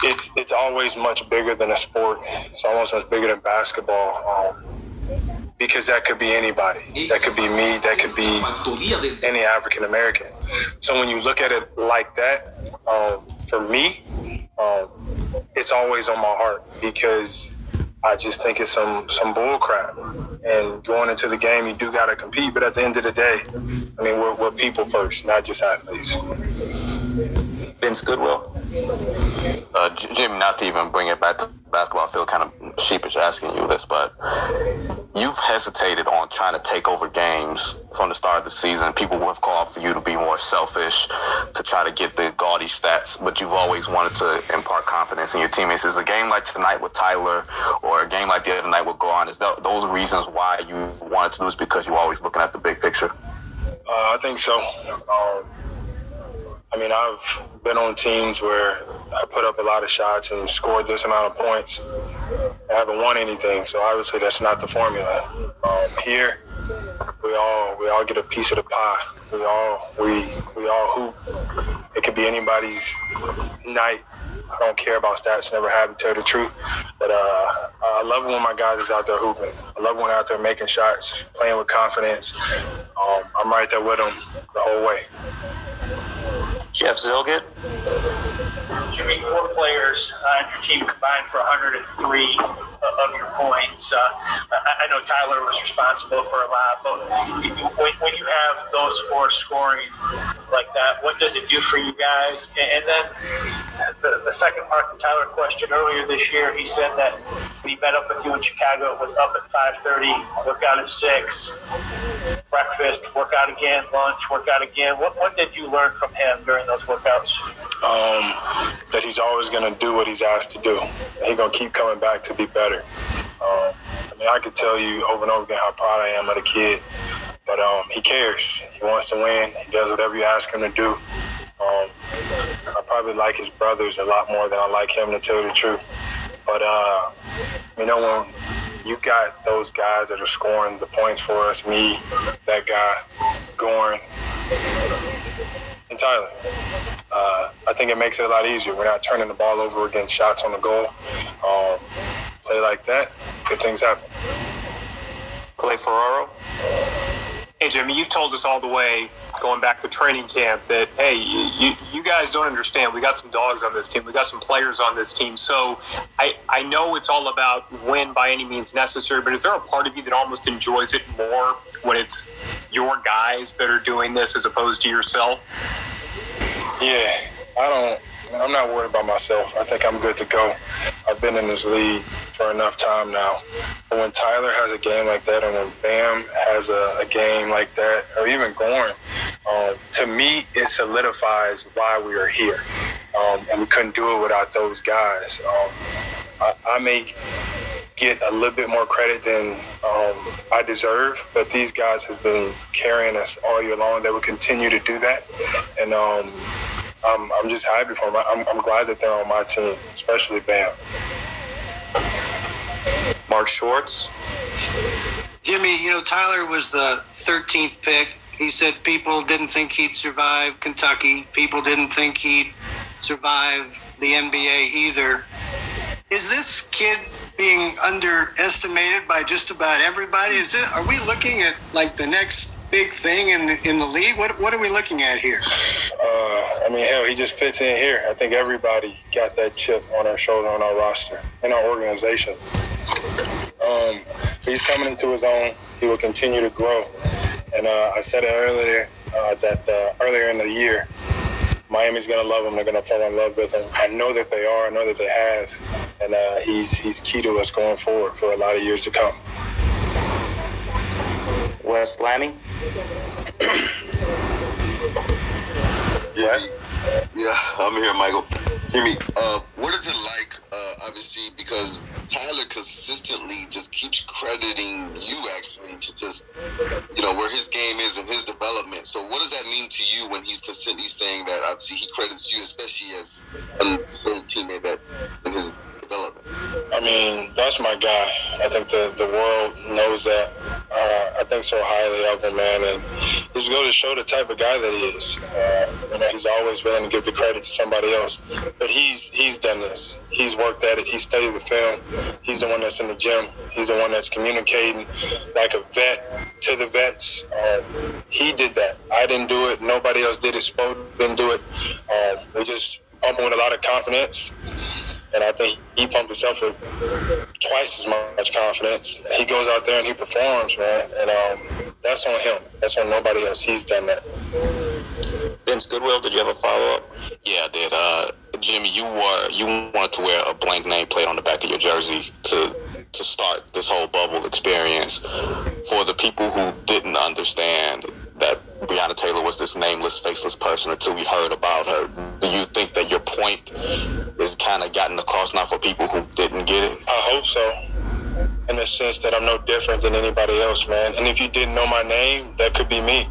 it's it's always much bigger than a sport. It's almost much bigger than basketball. Um, because that could be anybody. That could be me. That could be any African American. So when you look at it like that, um, for me, um, it's always on my heart because I just think it's some some bull crap. And going into the game, you do got to compete. But at the end of the day, I mean, we're, we're people first, not just athletes. Vince Goodwill. Uh, not to even bring it back to basketball, I feel kind of sheepish asking you this, but you've hesitated on trying to take over games from the start of the season. People have called for you to be more selfish, to try to get the gaudy stats, but you've always wanted to impart confidence in your teammates. Is a game like tonight with Tyler or a game like the other night with Goran, is that those reasons why you wanted to lose because you're always looking at the big picture? Uh, I think so. Um, I mean, I've been on teams where I put up a lot of shots and scored this amount of points. I haven't won anything, so obviously that's not the formula. Um, here, we all we all get a piece of the pie. We all we we all hoop. It could be anybody's night. I don't care about stats, never have to tell the truth. But uh, I love when my guys is out there hooping. I love when they're out there making shots, playing with confidence. Um, I'm right there with them the whole way. Jeff Zillgitt. Jimmy, four players on your team combined for 103 of your points. Uh, I, know Tyler was responsible for a lot, but when, you have those four scoring like that, what does it do for you guys? And, then the, the second part of the Tyler question earlier this year, he said that when he met up with you in Chicago, it was up at 5:30, workout at six, breakfast, workout again, lunch, workout again. What what did you learn from him during those workouts? um, that he's always going to do what he's asked to do. He's going to keep coming back to be better. Um, I mean, I could tell you over and over again how proud I am of the kid, but um, he cares. He wants to win. He does whatever you ask him to do. Um, I probably like his brothers a lot more than I like him, to tell you the truth. But, uh, you know, when you got those guys that are scoring the points for us, me, that guy, Goran, and Tyler. Uh, I think it makes it a lot easier. We're not turning the ball over, we're shots on the goal. Um, play like that, good things happen. Clay Ferraro. Hey, Jimmy, you've told us all the way going back to training camp that, hey, you, you guys don't understand. We got some dogs on this team. We got some players on this team. So I, I know it's all about win by any means necessary, but is there a part of you that almost enjoys it more when it's your guys that are doing this as opposed to yourself? Yeah, I don't. I'm not worried about myself. I think I'm good to go. I've been in this league for enough time now. But when Tyler has a game like that, and when Bam has a, a game like that, or even Goran, um, to me, it solidifies why we are here. Um, and we couldn't do it without those guys. Um, I, I may get a little bit more credit than um, I deserve, but these guys have been carrying us all year long. They will continue to do that, and um, I'm, I'm just happy for them. I'm, I'm glad that they're on my team, especially Bam. Mark Schwartz. Jimmy, you know, Tyler was the 13th pick. He said people didn't think he'd survive Kentucky. People didn't think he'd survive the NBA either. Is this kid being underestimated by just about everybody? Is it? Are we looking at like the next big thing in the, in the league? What what are we looking at here? Uh, I mean, hell, he just fits in here. I think everybody got that chip on our shoulder on our roster in our organization. Um, he's coming into his own. He will continue to grow. And uh, I said it earlier uh, that uh, earlier in the year, Miami's gonna love him. They're gonna fall in love with him. I know that they are. I know that they have. And uh, he's he's key to us going forward for a lot of years to come. Wes Lammy. Yes. Yeah, I'm here, Michael. Jimmy, uh, what is it like? Uh, obviously, because Tyler consistently just keeps crediting you actually to just, you know, where his game is and his development. So, what does that mean to you when he's consistently saying that? Obviously, he credits you, especially as a teammate that in his development. I mean, that's my guy. I think the, the world knows that. Uh, I think so highly of him, man. And he's going to show the type of guy that he is. Uh, you know, he's always willing to give the credit to somebody else. But he's he's done this. He's worked at it. He studied the film. He's the one that's in the gym. He's the one that's communicating like a vet to the vets. Um, he did that. I didn't do it. Nobody else did it. Spo didn't do it. Um, we just pump him with a lot of confidence. And I think he pumped himself with twice as much confidence. He goes out there and he performs, man. And um, that's on him. That's on nobody else. He's done that. Vince Goodwill, did you have a follow up? Yeah, I did. Uh, Jimmy, you were you wanted to wear a blank name plate on the back of your jersey to to start this whole bubble experience for the people who didn't understand that Breonna Taylor was this nameless, faceless person until we heard about her. Do you think that your point is kind of gotten across now for people who didn't get it? I hope so. In the sense that I'm no different than anybody else, man. And if you didn't know my name, that could be me.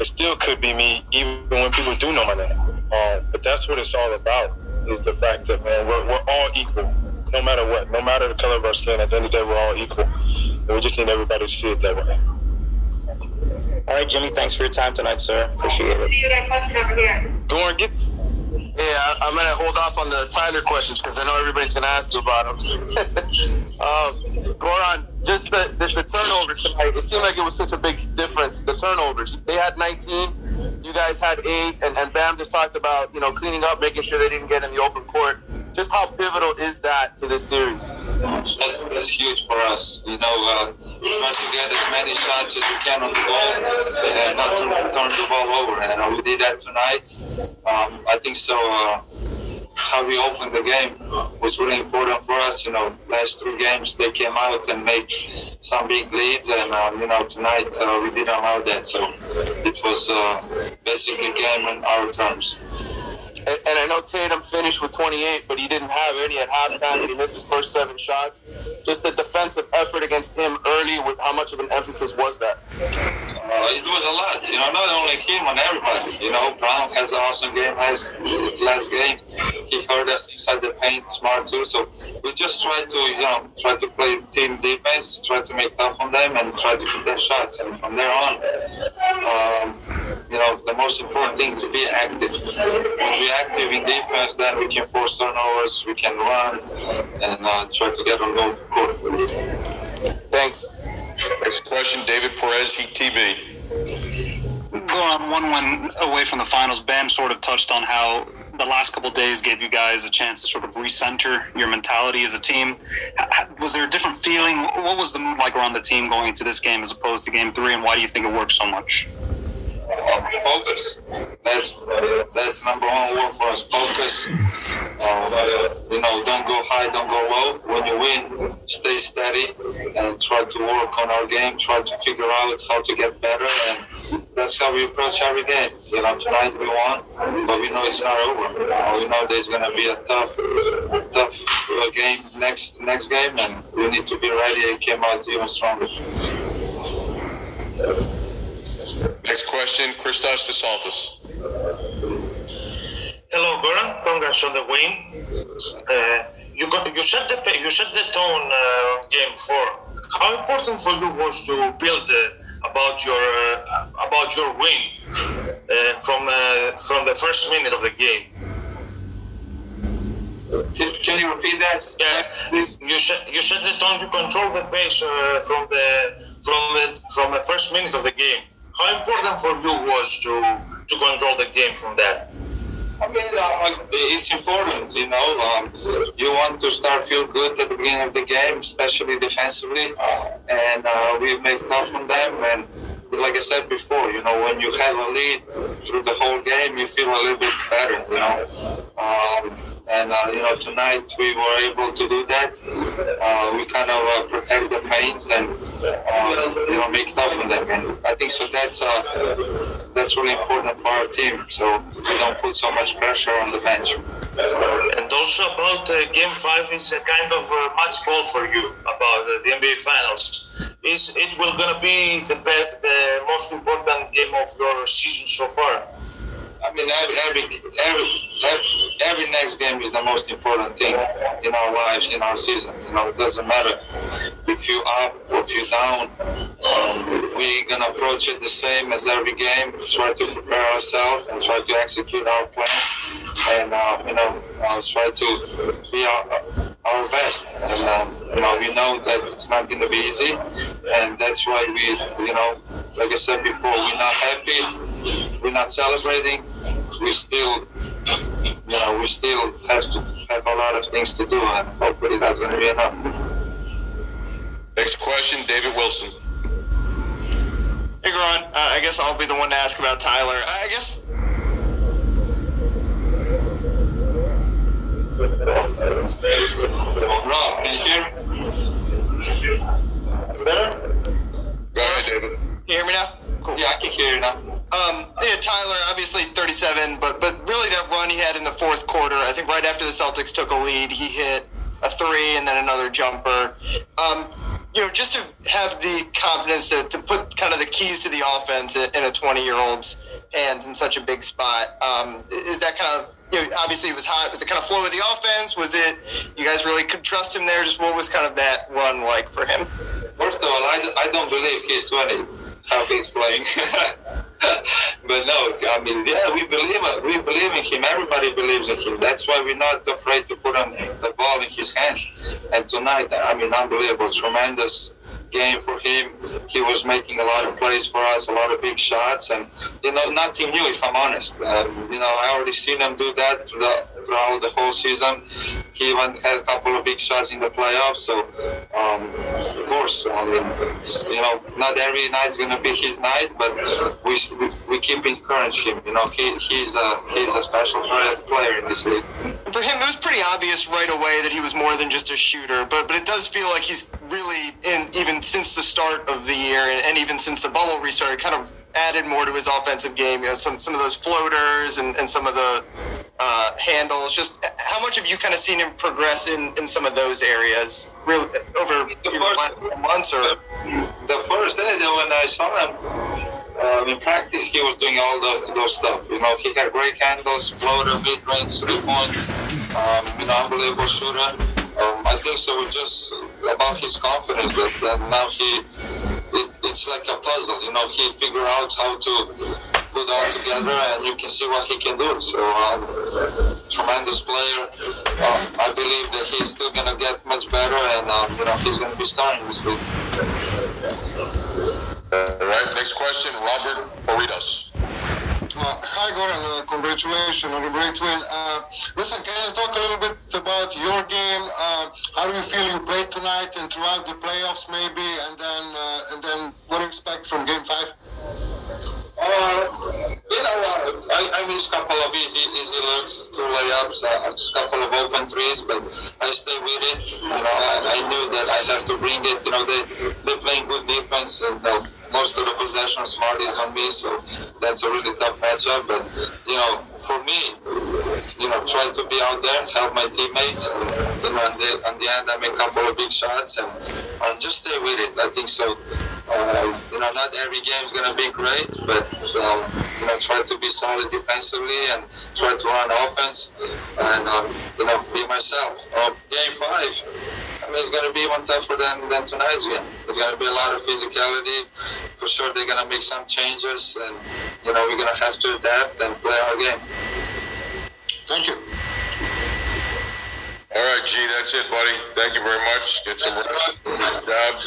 It still could be me, even when people do know my name. Um, but that's what it's all about. Is the fact that man, we're, we're all equal, no matter what, no matter the color of our skin. At the end of the day, we're all equal, and we just need everybody to see it that way. All right, Jimmy, thanks for your time tonight, sir. Appreciate it. You got a question over here. Go on, get. Yeah, I, I'm gonna hold off on the Tyler questions because I know everybody's gonna ask you about them. um, Goran, just the, the, the turnovers tonight. It seemed like it was such a big difference. The turnovers. They had 19. You guys had eight, and, and Bam just talked about you know cleaning up, making sure they didn't get in the open court. Just how pivotal is that to this series? That's, that's huge for us. You know, uh, trying to get as many shots as we can on the ball and not to turn the ball over. And uh, we did that tonight. Um, I think so. Uh, how we opened the game was really important for us. You know, last three games they came out and made some big leads, and um, you know tonight uh, we didn't allow that. So it was uh, basically game in our terms. And, and I know Tatum finished with 28, but he didn't have any at halftime, and he missed his first seven shots. Just the defensive effort against him early. With how much of an emphasis was that? Uh, it was a lot, you know, not only him and everybody. You know, Brown has an awesome game last last game. He hurt us inside the paint, smart too. So we just try to, you know, try to play team defense, try to make tough on them, and try to keep their shots. And from there on, um, you know, the most important thing to be active. When we're active in defense, then we can force turnovers, we can run, and uh, try to get on court. Thanks. Next question, David Perez, Heat TV. Going one one away from the finals, Bam sort of touched on how the last couple days gave you guys a chance to sort of recenter your mentality as a team. Was there a different feeling? What was the mood like around the team going into this game as opposed to game three, and why do you think it worked so much? Focus. That's that's number one word for us. Focus. Um, you know, don't go high, don't go low. When you win, stay steady and try to work on our game. Try to figure out how to get better, and that's how we approach every game. You know, tonight we won, but we know it's not over. We know there's gonna be a tough, tough uh, game next next game, and we need to be ready and come out even stronger. Next question, Christos Tsaltas. Hello, Goran. Congrats on the win. Uh, you got, you set the you set the tone uh, game four. How important for you was to build uh, about your uh, about your win uh, from uh, from the first minute of the game? Can, can you repeat that? Yeah, you set you set the tone. You control the pace uh, from the from the from the first minute of the game. How important for you was to to control the game from that? I mean, uh, it's important, you know. Um, you want to start feel good at the beginning of the game, especially defensively, and uh, we made tough on them. And like I said before, you know, when you have a lead through the whole game, you feel a little bit better, you know. Um, and uh, you know, tonight we were able to do that. Uh, we kind of uh, protect the paint and you know make tough on them. And I think so. That's uh, that's really important for our team. So we don't put so much pressure on the bench. And also about uh, Game Five is a kind of uh, match ball for you about uh, the NBA Finals. Is it will gonna be the the most important game of your season so far? I mean, every, every every every next game is the most important thing in our lives, in our season. You know, it doesn't matter if you up or if you down. Um, we're gonna approach it the same as every game. Try to prepare ourselves and try to execute our plan, and uh, you know, uh, try to be our, our best. And um, you know, we know that it's not gonna be easy, and that's why we, you know, like I said before, we're not happy, we're not celebrating. We still, you know, we still have to have a lot of things to do, and hopefully that's gonna be enough. Next question, David Wilson. Hey, Goran, uh, I guess I'll be the one to ask about Tyler. I guess. Rob, can you hear me? Better? Go ahead, David. Can you hear me now? Cool. Yeah, I can hear you now. Um, yeah, Tyler, obviously 37, but but really that run he had in the fourth quarter, I think right after the Celtics took a lead, he hit a three and then another jumper. Um, you know, just to have the confidence to, to put kind of the keys to the offense in a 20 year old's hands in such a big spot, um, is that kind of you know, obviously it was hot. Was it kind of flow of the offense? Was it you guys really could trust him there? Just what was kind of that run like for him? First of all, I, I don't believe he's 20. How he's playing. but no, I mean, yeah, we believe we believe in him. Everybody believes in him. That's why we're not afraid to put on the ball in his hands. And tonight, I mean, unbelievable, tremendous game for him. He was making a lot of plays for us, a lot of big shots, and you know, nothing new if I'm honest. Um, you know, I already seen him do that throughout the whole season. He even had a couple of big shots in the playoffs. So, um, of course, I mean, you know, not every night's gonna be his night, but we we keep encouraging him. You know, he he's a he's a special player in this league. For him, it was pretty obvious right away that he was more than just a shooter, but but it does feel like he's really in even since the start of the year and, and even since the bubble restarted, kind of added more to his offensive game. You know, some some of those floaters and, and some of the uh, handles. Just how much have you kind of seen him progress in, in some of those areas really over the first, last months or the first day that when I saw him um, in practice he was doing all those, those stuff. You know, he had great handles, floater, mid range, three point. Um, know, unbelievable shooter. Um, I think so. Just about his confidence that, that now he, it, it's like a puzzle. You know, he figure out how to put all together, and you can see what he can do. So, um, tremendous player. Uh, I believe that he's still gonna get much better, and um, you know, he's gonna be starting this league. All right. Next question, Robert Poritos. Uh, hi, Goran. Uh, congratulations on a great win. Uh, listen, can you talk a little bit about your game? Uh, how do you feel you played tonight and throughout the playoffs, maybe, and then uh, and then what do you expect from Game Five? Uh, you know, I, I missed a couple of easy easy looks, two layups, a couple of open threes, but I stay with it. You know, I, I knew that I have to bring it. You know, they they playing good defense, and most of the possession smart is on me, so that's a really tough matchup. But you know, for me, you know, try to be out there, help my teammates. And, you know, on the, in the end, I make a couple of big shots, and, just stay with it. I think so. Um, you know, not every game is going to be great, but um, you know, try to be solid defensively and try to run offense, and um, you know, be myself. Uh, game five, I mean, it's going to be even tougher than, than tonight's game. There's going to be a lot of physicality. For sure, they're going to make some changes, and you know, we're going to have to adapt and play our game. Thank you. All right, G, that's it, buddy. Thank you very much. Get some rest. Good job.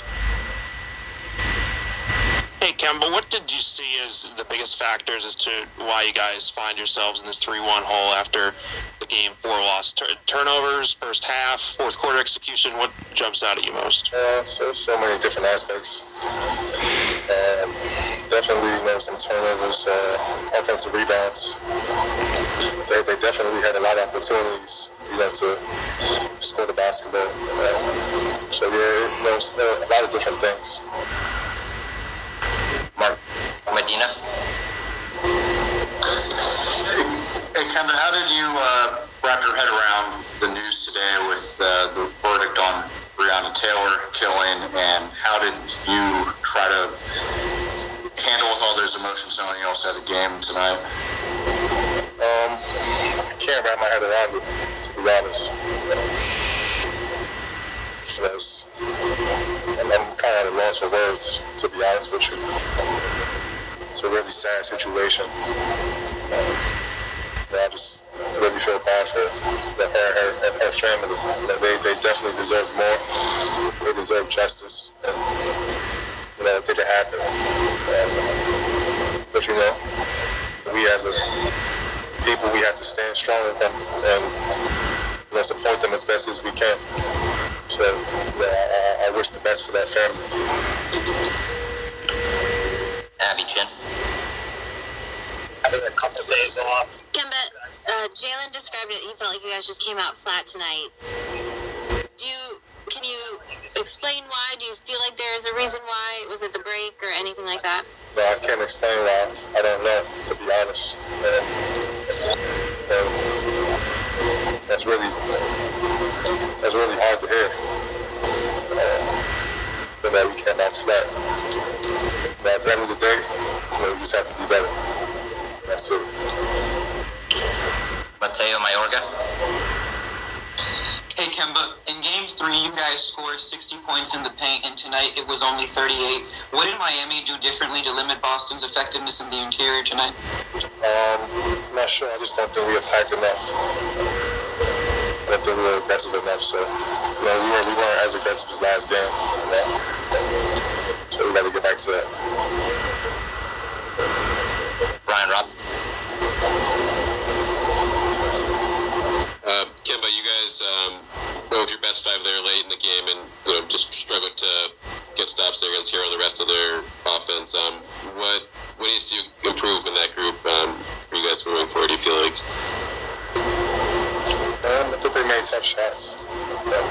Hey, Kemba, what did you see as the biggest factors as to why you guys find yourselves in this 3 1 hole after the game four loss? Tur- turnovers, first half, fourth quarter execution, what jumps out at you most? Uh, so, so many different aspects. Um, definitely, you know, some turnovers, uh, offensive rebounds. They, they definitely had a lot of opportunities, you know, to score the basketball. Um, so, yeah, you know, a lot of different things. Medina. Hey, Kemba, how did you uh, wrap your head around the news today with uh, the verdict on Breonna Taylor killing, and how did you try to handle with all those emotions knowing you also had a game tonight? Um, I can't wrap my head around it, to be honest. I'm, kind of at a loss for words, to be honest with you. It's a really sad situation. Um, I just really feel bad for her, her, and her family. They, they definitely deserve more. They deserve justice. And, you know, it didn't happen. Um, but, you know, we as a people, we have to stand strong with them and you know, support them as best as we can. So yeah, I, I wish the best for that family. Abby Chin. Having a couple days off. Kemba, uh, Jalen described it. He felt like you guys just came out flat tonight. Do you? Can you explain why? Do you feel like there's a reason why? Was it the break or anything like that? No, I can't explain why. I don't know, to be honest. Uh, know, that's really that's really hard to hear. Uh, but that we can't bounce back. But at the end of the day, you know, we just have to be better. That's it. Mateo Mayorga. Hey Kemba, in game three, you guys scored 60 points in the paint, and tonight it was only 38. What did Miami do differently to limit Boston's effectiveness in the interior tonight? Um, not sure. I just don't think we attacked enough. Don't we were aggressive enough. So, you know, we, were, we weren't as aggressive as last game. So we got to get back to that. Brian Robb. Uh, Kemba, you guys um, went with your best five there late in the game and you know just struggled to get stops there against Herro and the rest of their offense. Um, what what needs to improve in that group um, for you guys moving forward? Do you feel like? Um, I thought they made tough shots. But,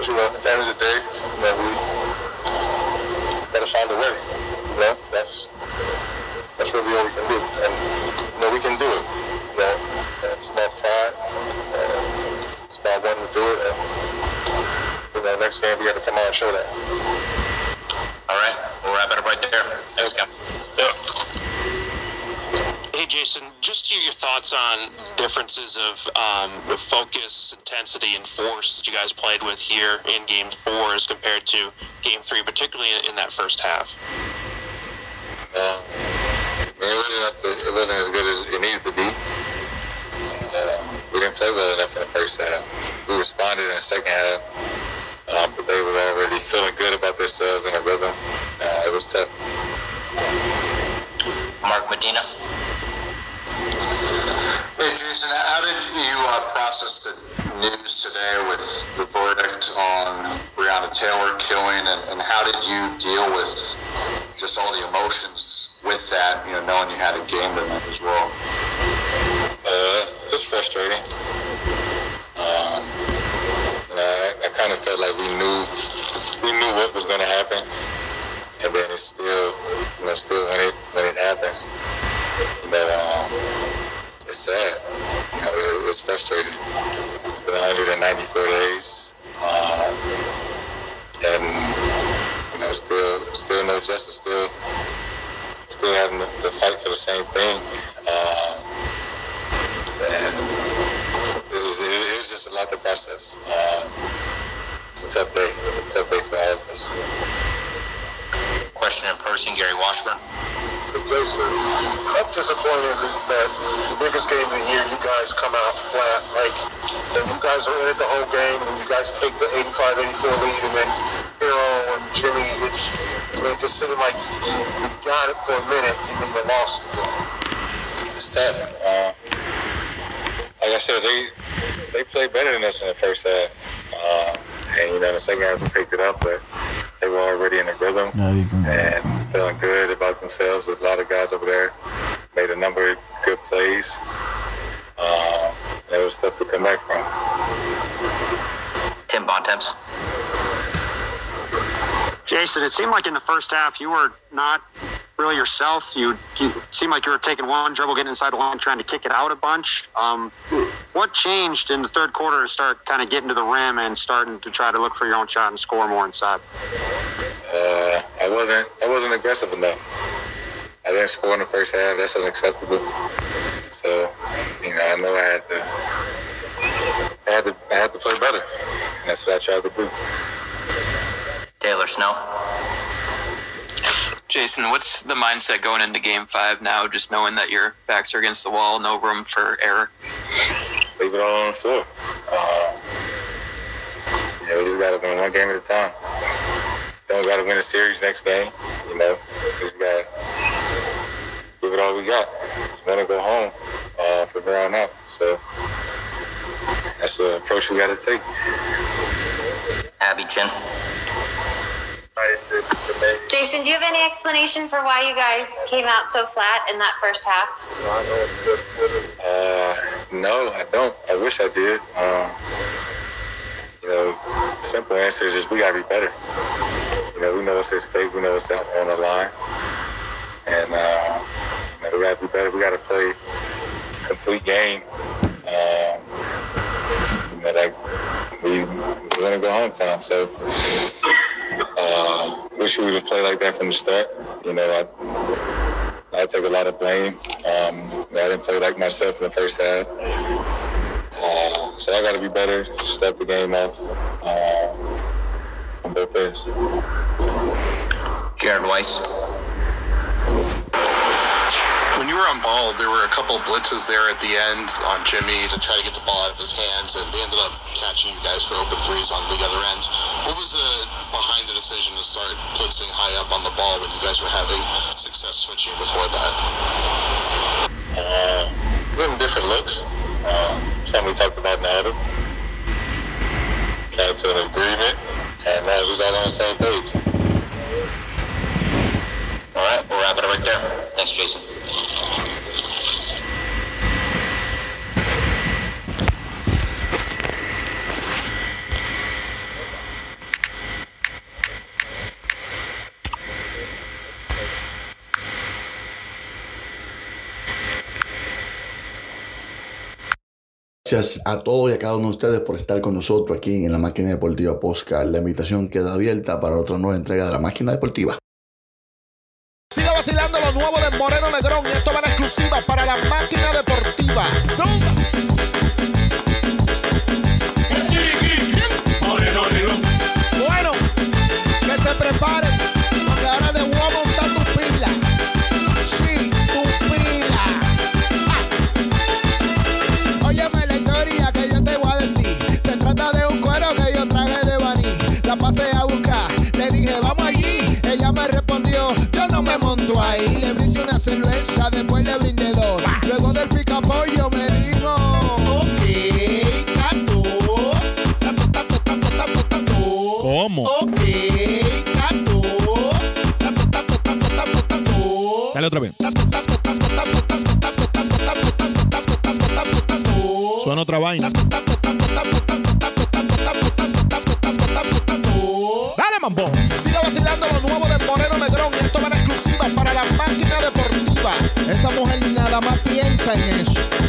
you know, at the end of the day, you know, we gotta find a way. You know, that's that's really all we can do. And you know, we can do it. You know, it's about five. And it's about one to do it. And you know, next game we got to come out and show that. All right, we'll wrap it up right there. Thanks, Kem. Hey, Jason, just your, your thoughts on differences of um, focus, intensity, and force that you guys played with here in Game Four as compared to Game Three, particularly in, in that first half. Um, I it wasn't up it wasn't as good as it needed to be. Uh, we didn't play well enough in the first half. We responded in the second half, uh, but they were already feeling good about themselves and their rhythm. Uh, it was tough. Mark Medina. Hey, Jason, how did you uh, process the news today with the verdict on Breonna Taylor killing, and, and how did you deal with just all the emotions with that, you know, knowing you had a game tonight as well? Uh, it was frustrating. Um, I, I kind of felt like we knew we knew what was going to happen, and then it's still, you know, still when it when it happens, but um, it's sad. You know, it, was frustrating. It's been 194 days, um, and you know, still still no justice. Still still having to fight for the same thing. Um, and it was, it, was just a lot to process. Um, it's a tough day, a tough day for all of us. Question in person, Gary Washburn. Jason, how disappointing is it that the biggest game of the year, you guys come out flat? Like, you guys are in it the whole game, and you guys take the 85 84 lead, and then Herro and Jimmy, it, I mean, it just seemed like you got it for a minute, and then you lost it. It's tough. Uh, like I said, they they played better than us in the first half, uh, and you know, in the second half we picked it up, but they were already in the rhythm and feeling good about themselves. A lot of guys over there made a number of good plays. Uh, and it was tough to come back from. Tim Bontemps. Jason, it seemed like in the first half you were not really yourself. You, you seemed like you were taking one dribble, getting inside the line, trying to kick it out a bunch. Um, what changed in the third quarter to start kind of getting to the rim and starting to try to look for your own shot and score more inside? Uh, I wasn't I wasn't aggressive enough. I didn't score in the first half. That's unacceptable. So, you know, I know I had to I had to I had to play better. And that's what I tried to do. Taylor Snow. Jason, what's the mindset going into game five now, just knowing that your backs are against the wall, no room for error? Leave it all on the floor. Uh, yeah, we just got to win one game at a time. Don't got to win a series next game, you know. We just got to give it all we got. Just want to go home uh, from here on out. So that's the approach we got to take. Abby Chin. Jason, do you have any explanation for why you guys came out so flat in that first half? Uh, no, I don't. I wish I did. Um, you know, simple answer is just we gotta be better. You know, we know what's at stake. We know what's out on the line, and uh, you know, we gotta be better. We gotta play complete game. Um, you know, like we we're gonna go home time, so uh, wish we would have played like that from the start. You know, I I take a lot of blame. Um, I didn't play like myself in the first half. Uh, so I got to be better, step the game off uh, on both ends. Jared Weiss. When you were on ball, there were a couple blitzes there at the end on Jimmy to try to get the ball out of his hands, and they ended up catching you guys for open threes on the other end. What was the behind the decision to start blitzing high up on the ball when you guys were having success switching before that? Uh, different looks. Uh, we talked about in Adam. Came to an agreement, and now we was all on the same page. All right, we'll wrap it up right there. Thanks, Jason. Gracias a todos y a cada uno de ustedes por estar con nosotros aquí en la Máquina Deportiva Postcard. La invitación queda abierta para otra nueva entrega de la Máquina Deportiva. Siga vacilando lo nuevo de Moreno Negrón y esto va en exclusiva para la Máquina Deportiva. Bueno, que se preparen, porque ahora te voy a montar tu pila. Sí, tu pila. Ah. Óyeme la historia que yo te voy a decir. Se trata de un cuero que yo traje de Baní. La pasé a buscar, le dije, vamos allí. Ella me respondió, yo no me monto ahí. Cerveza, después brindé dos. Luego del pica pollo me dijo, ok, tato. Tato, tato, tato, tato, tato. ¿Cómo? Ok, tato. Tato, tato, tato, tato, tato. Dale otra vez. Suena la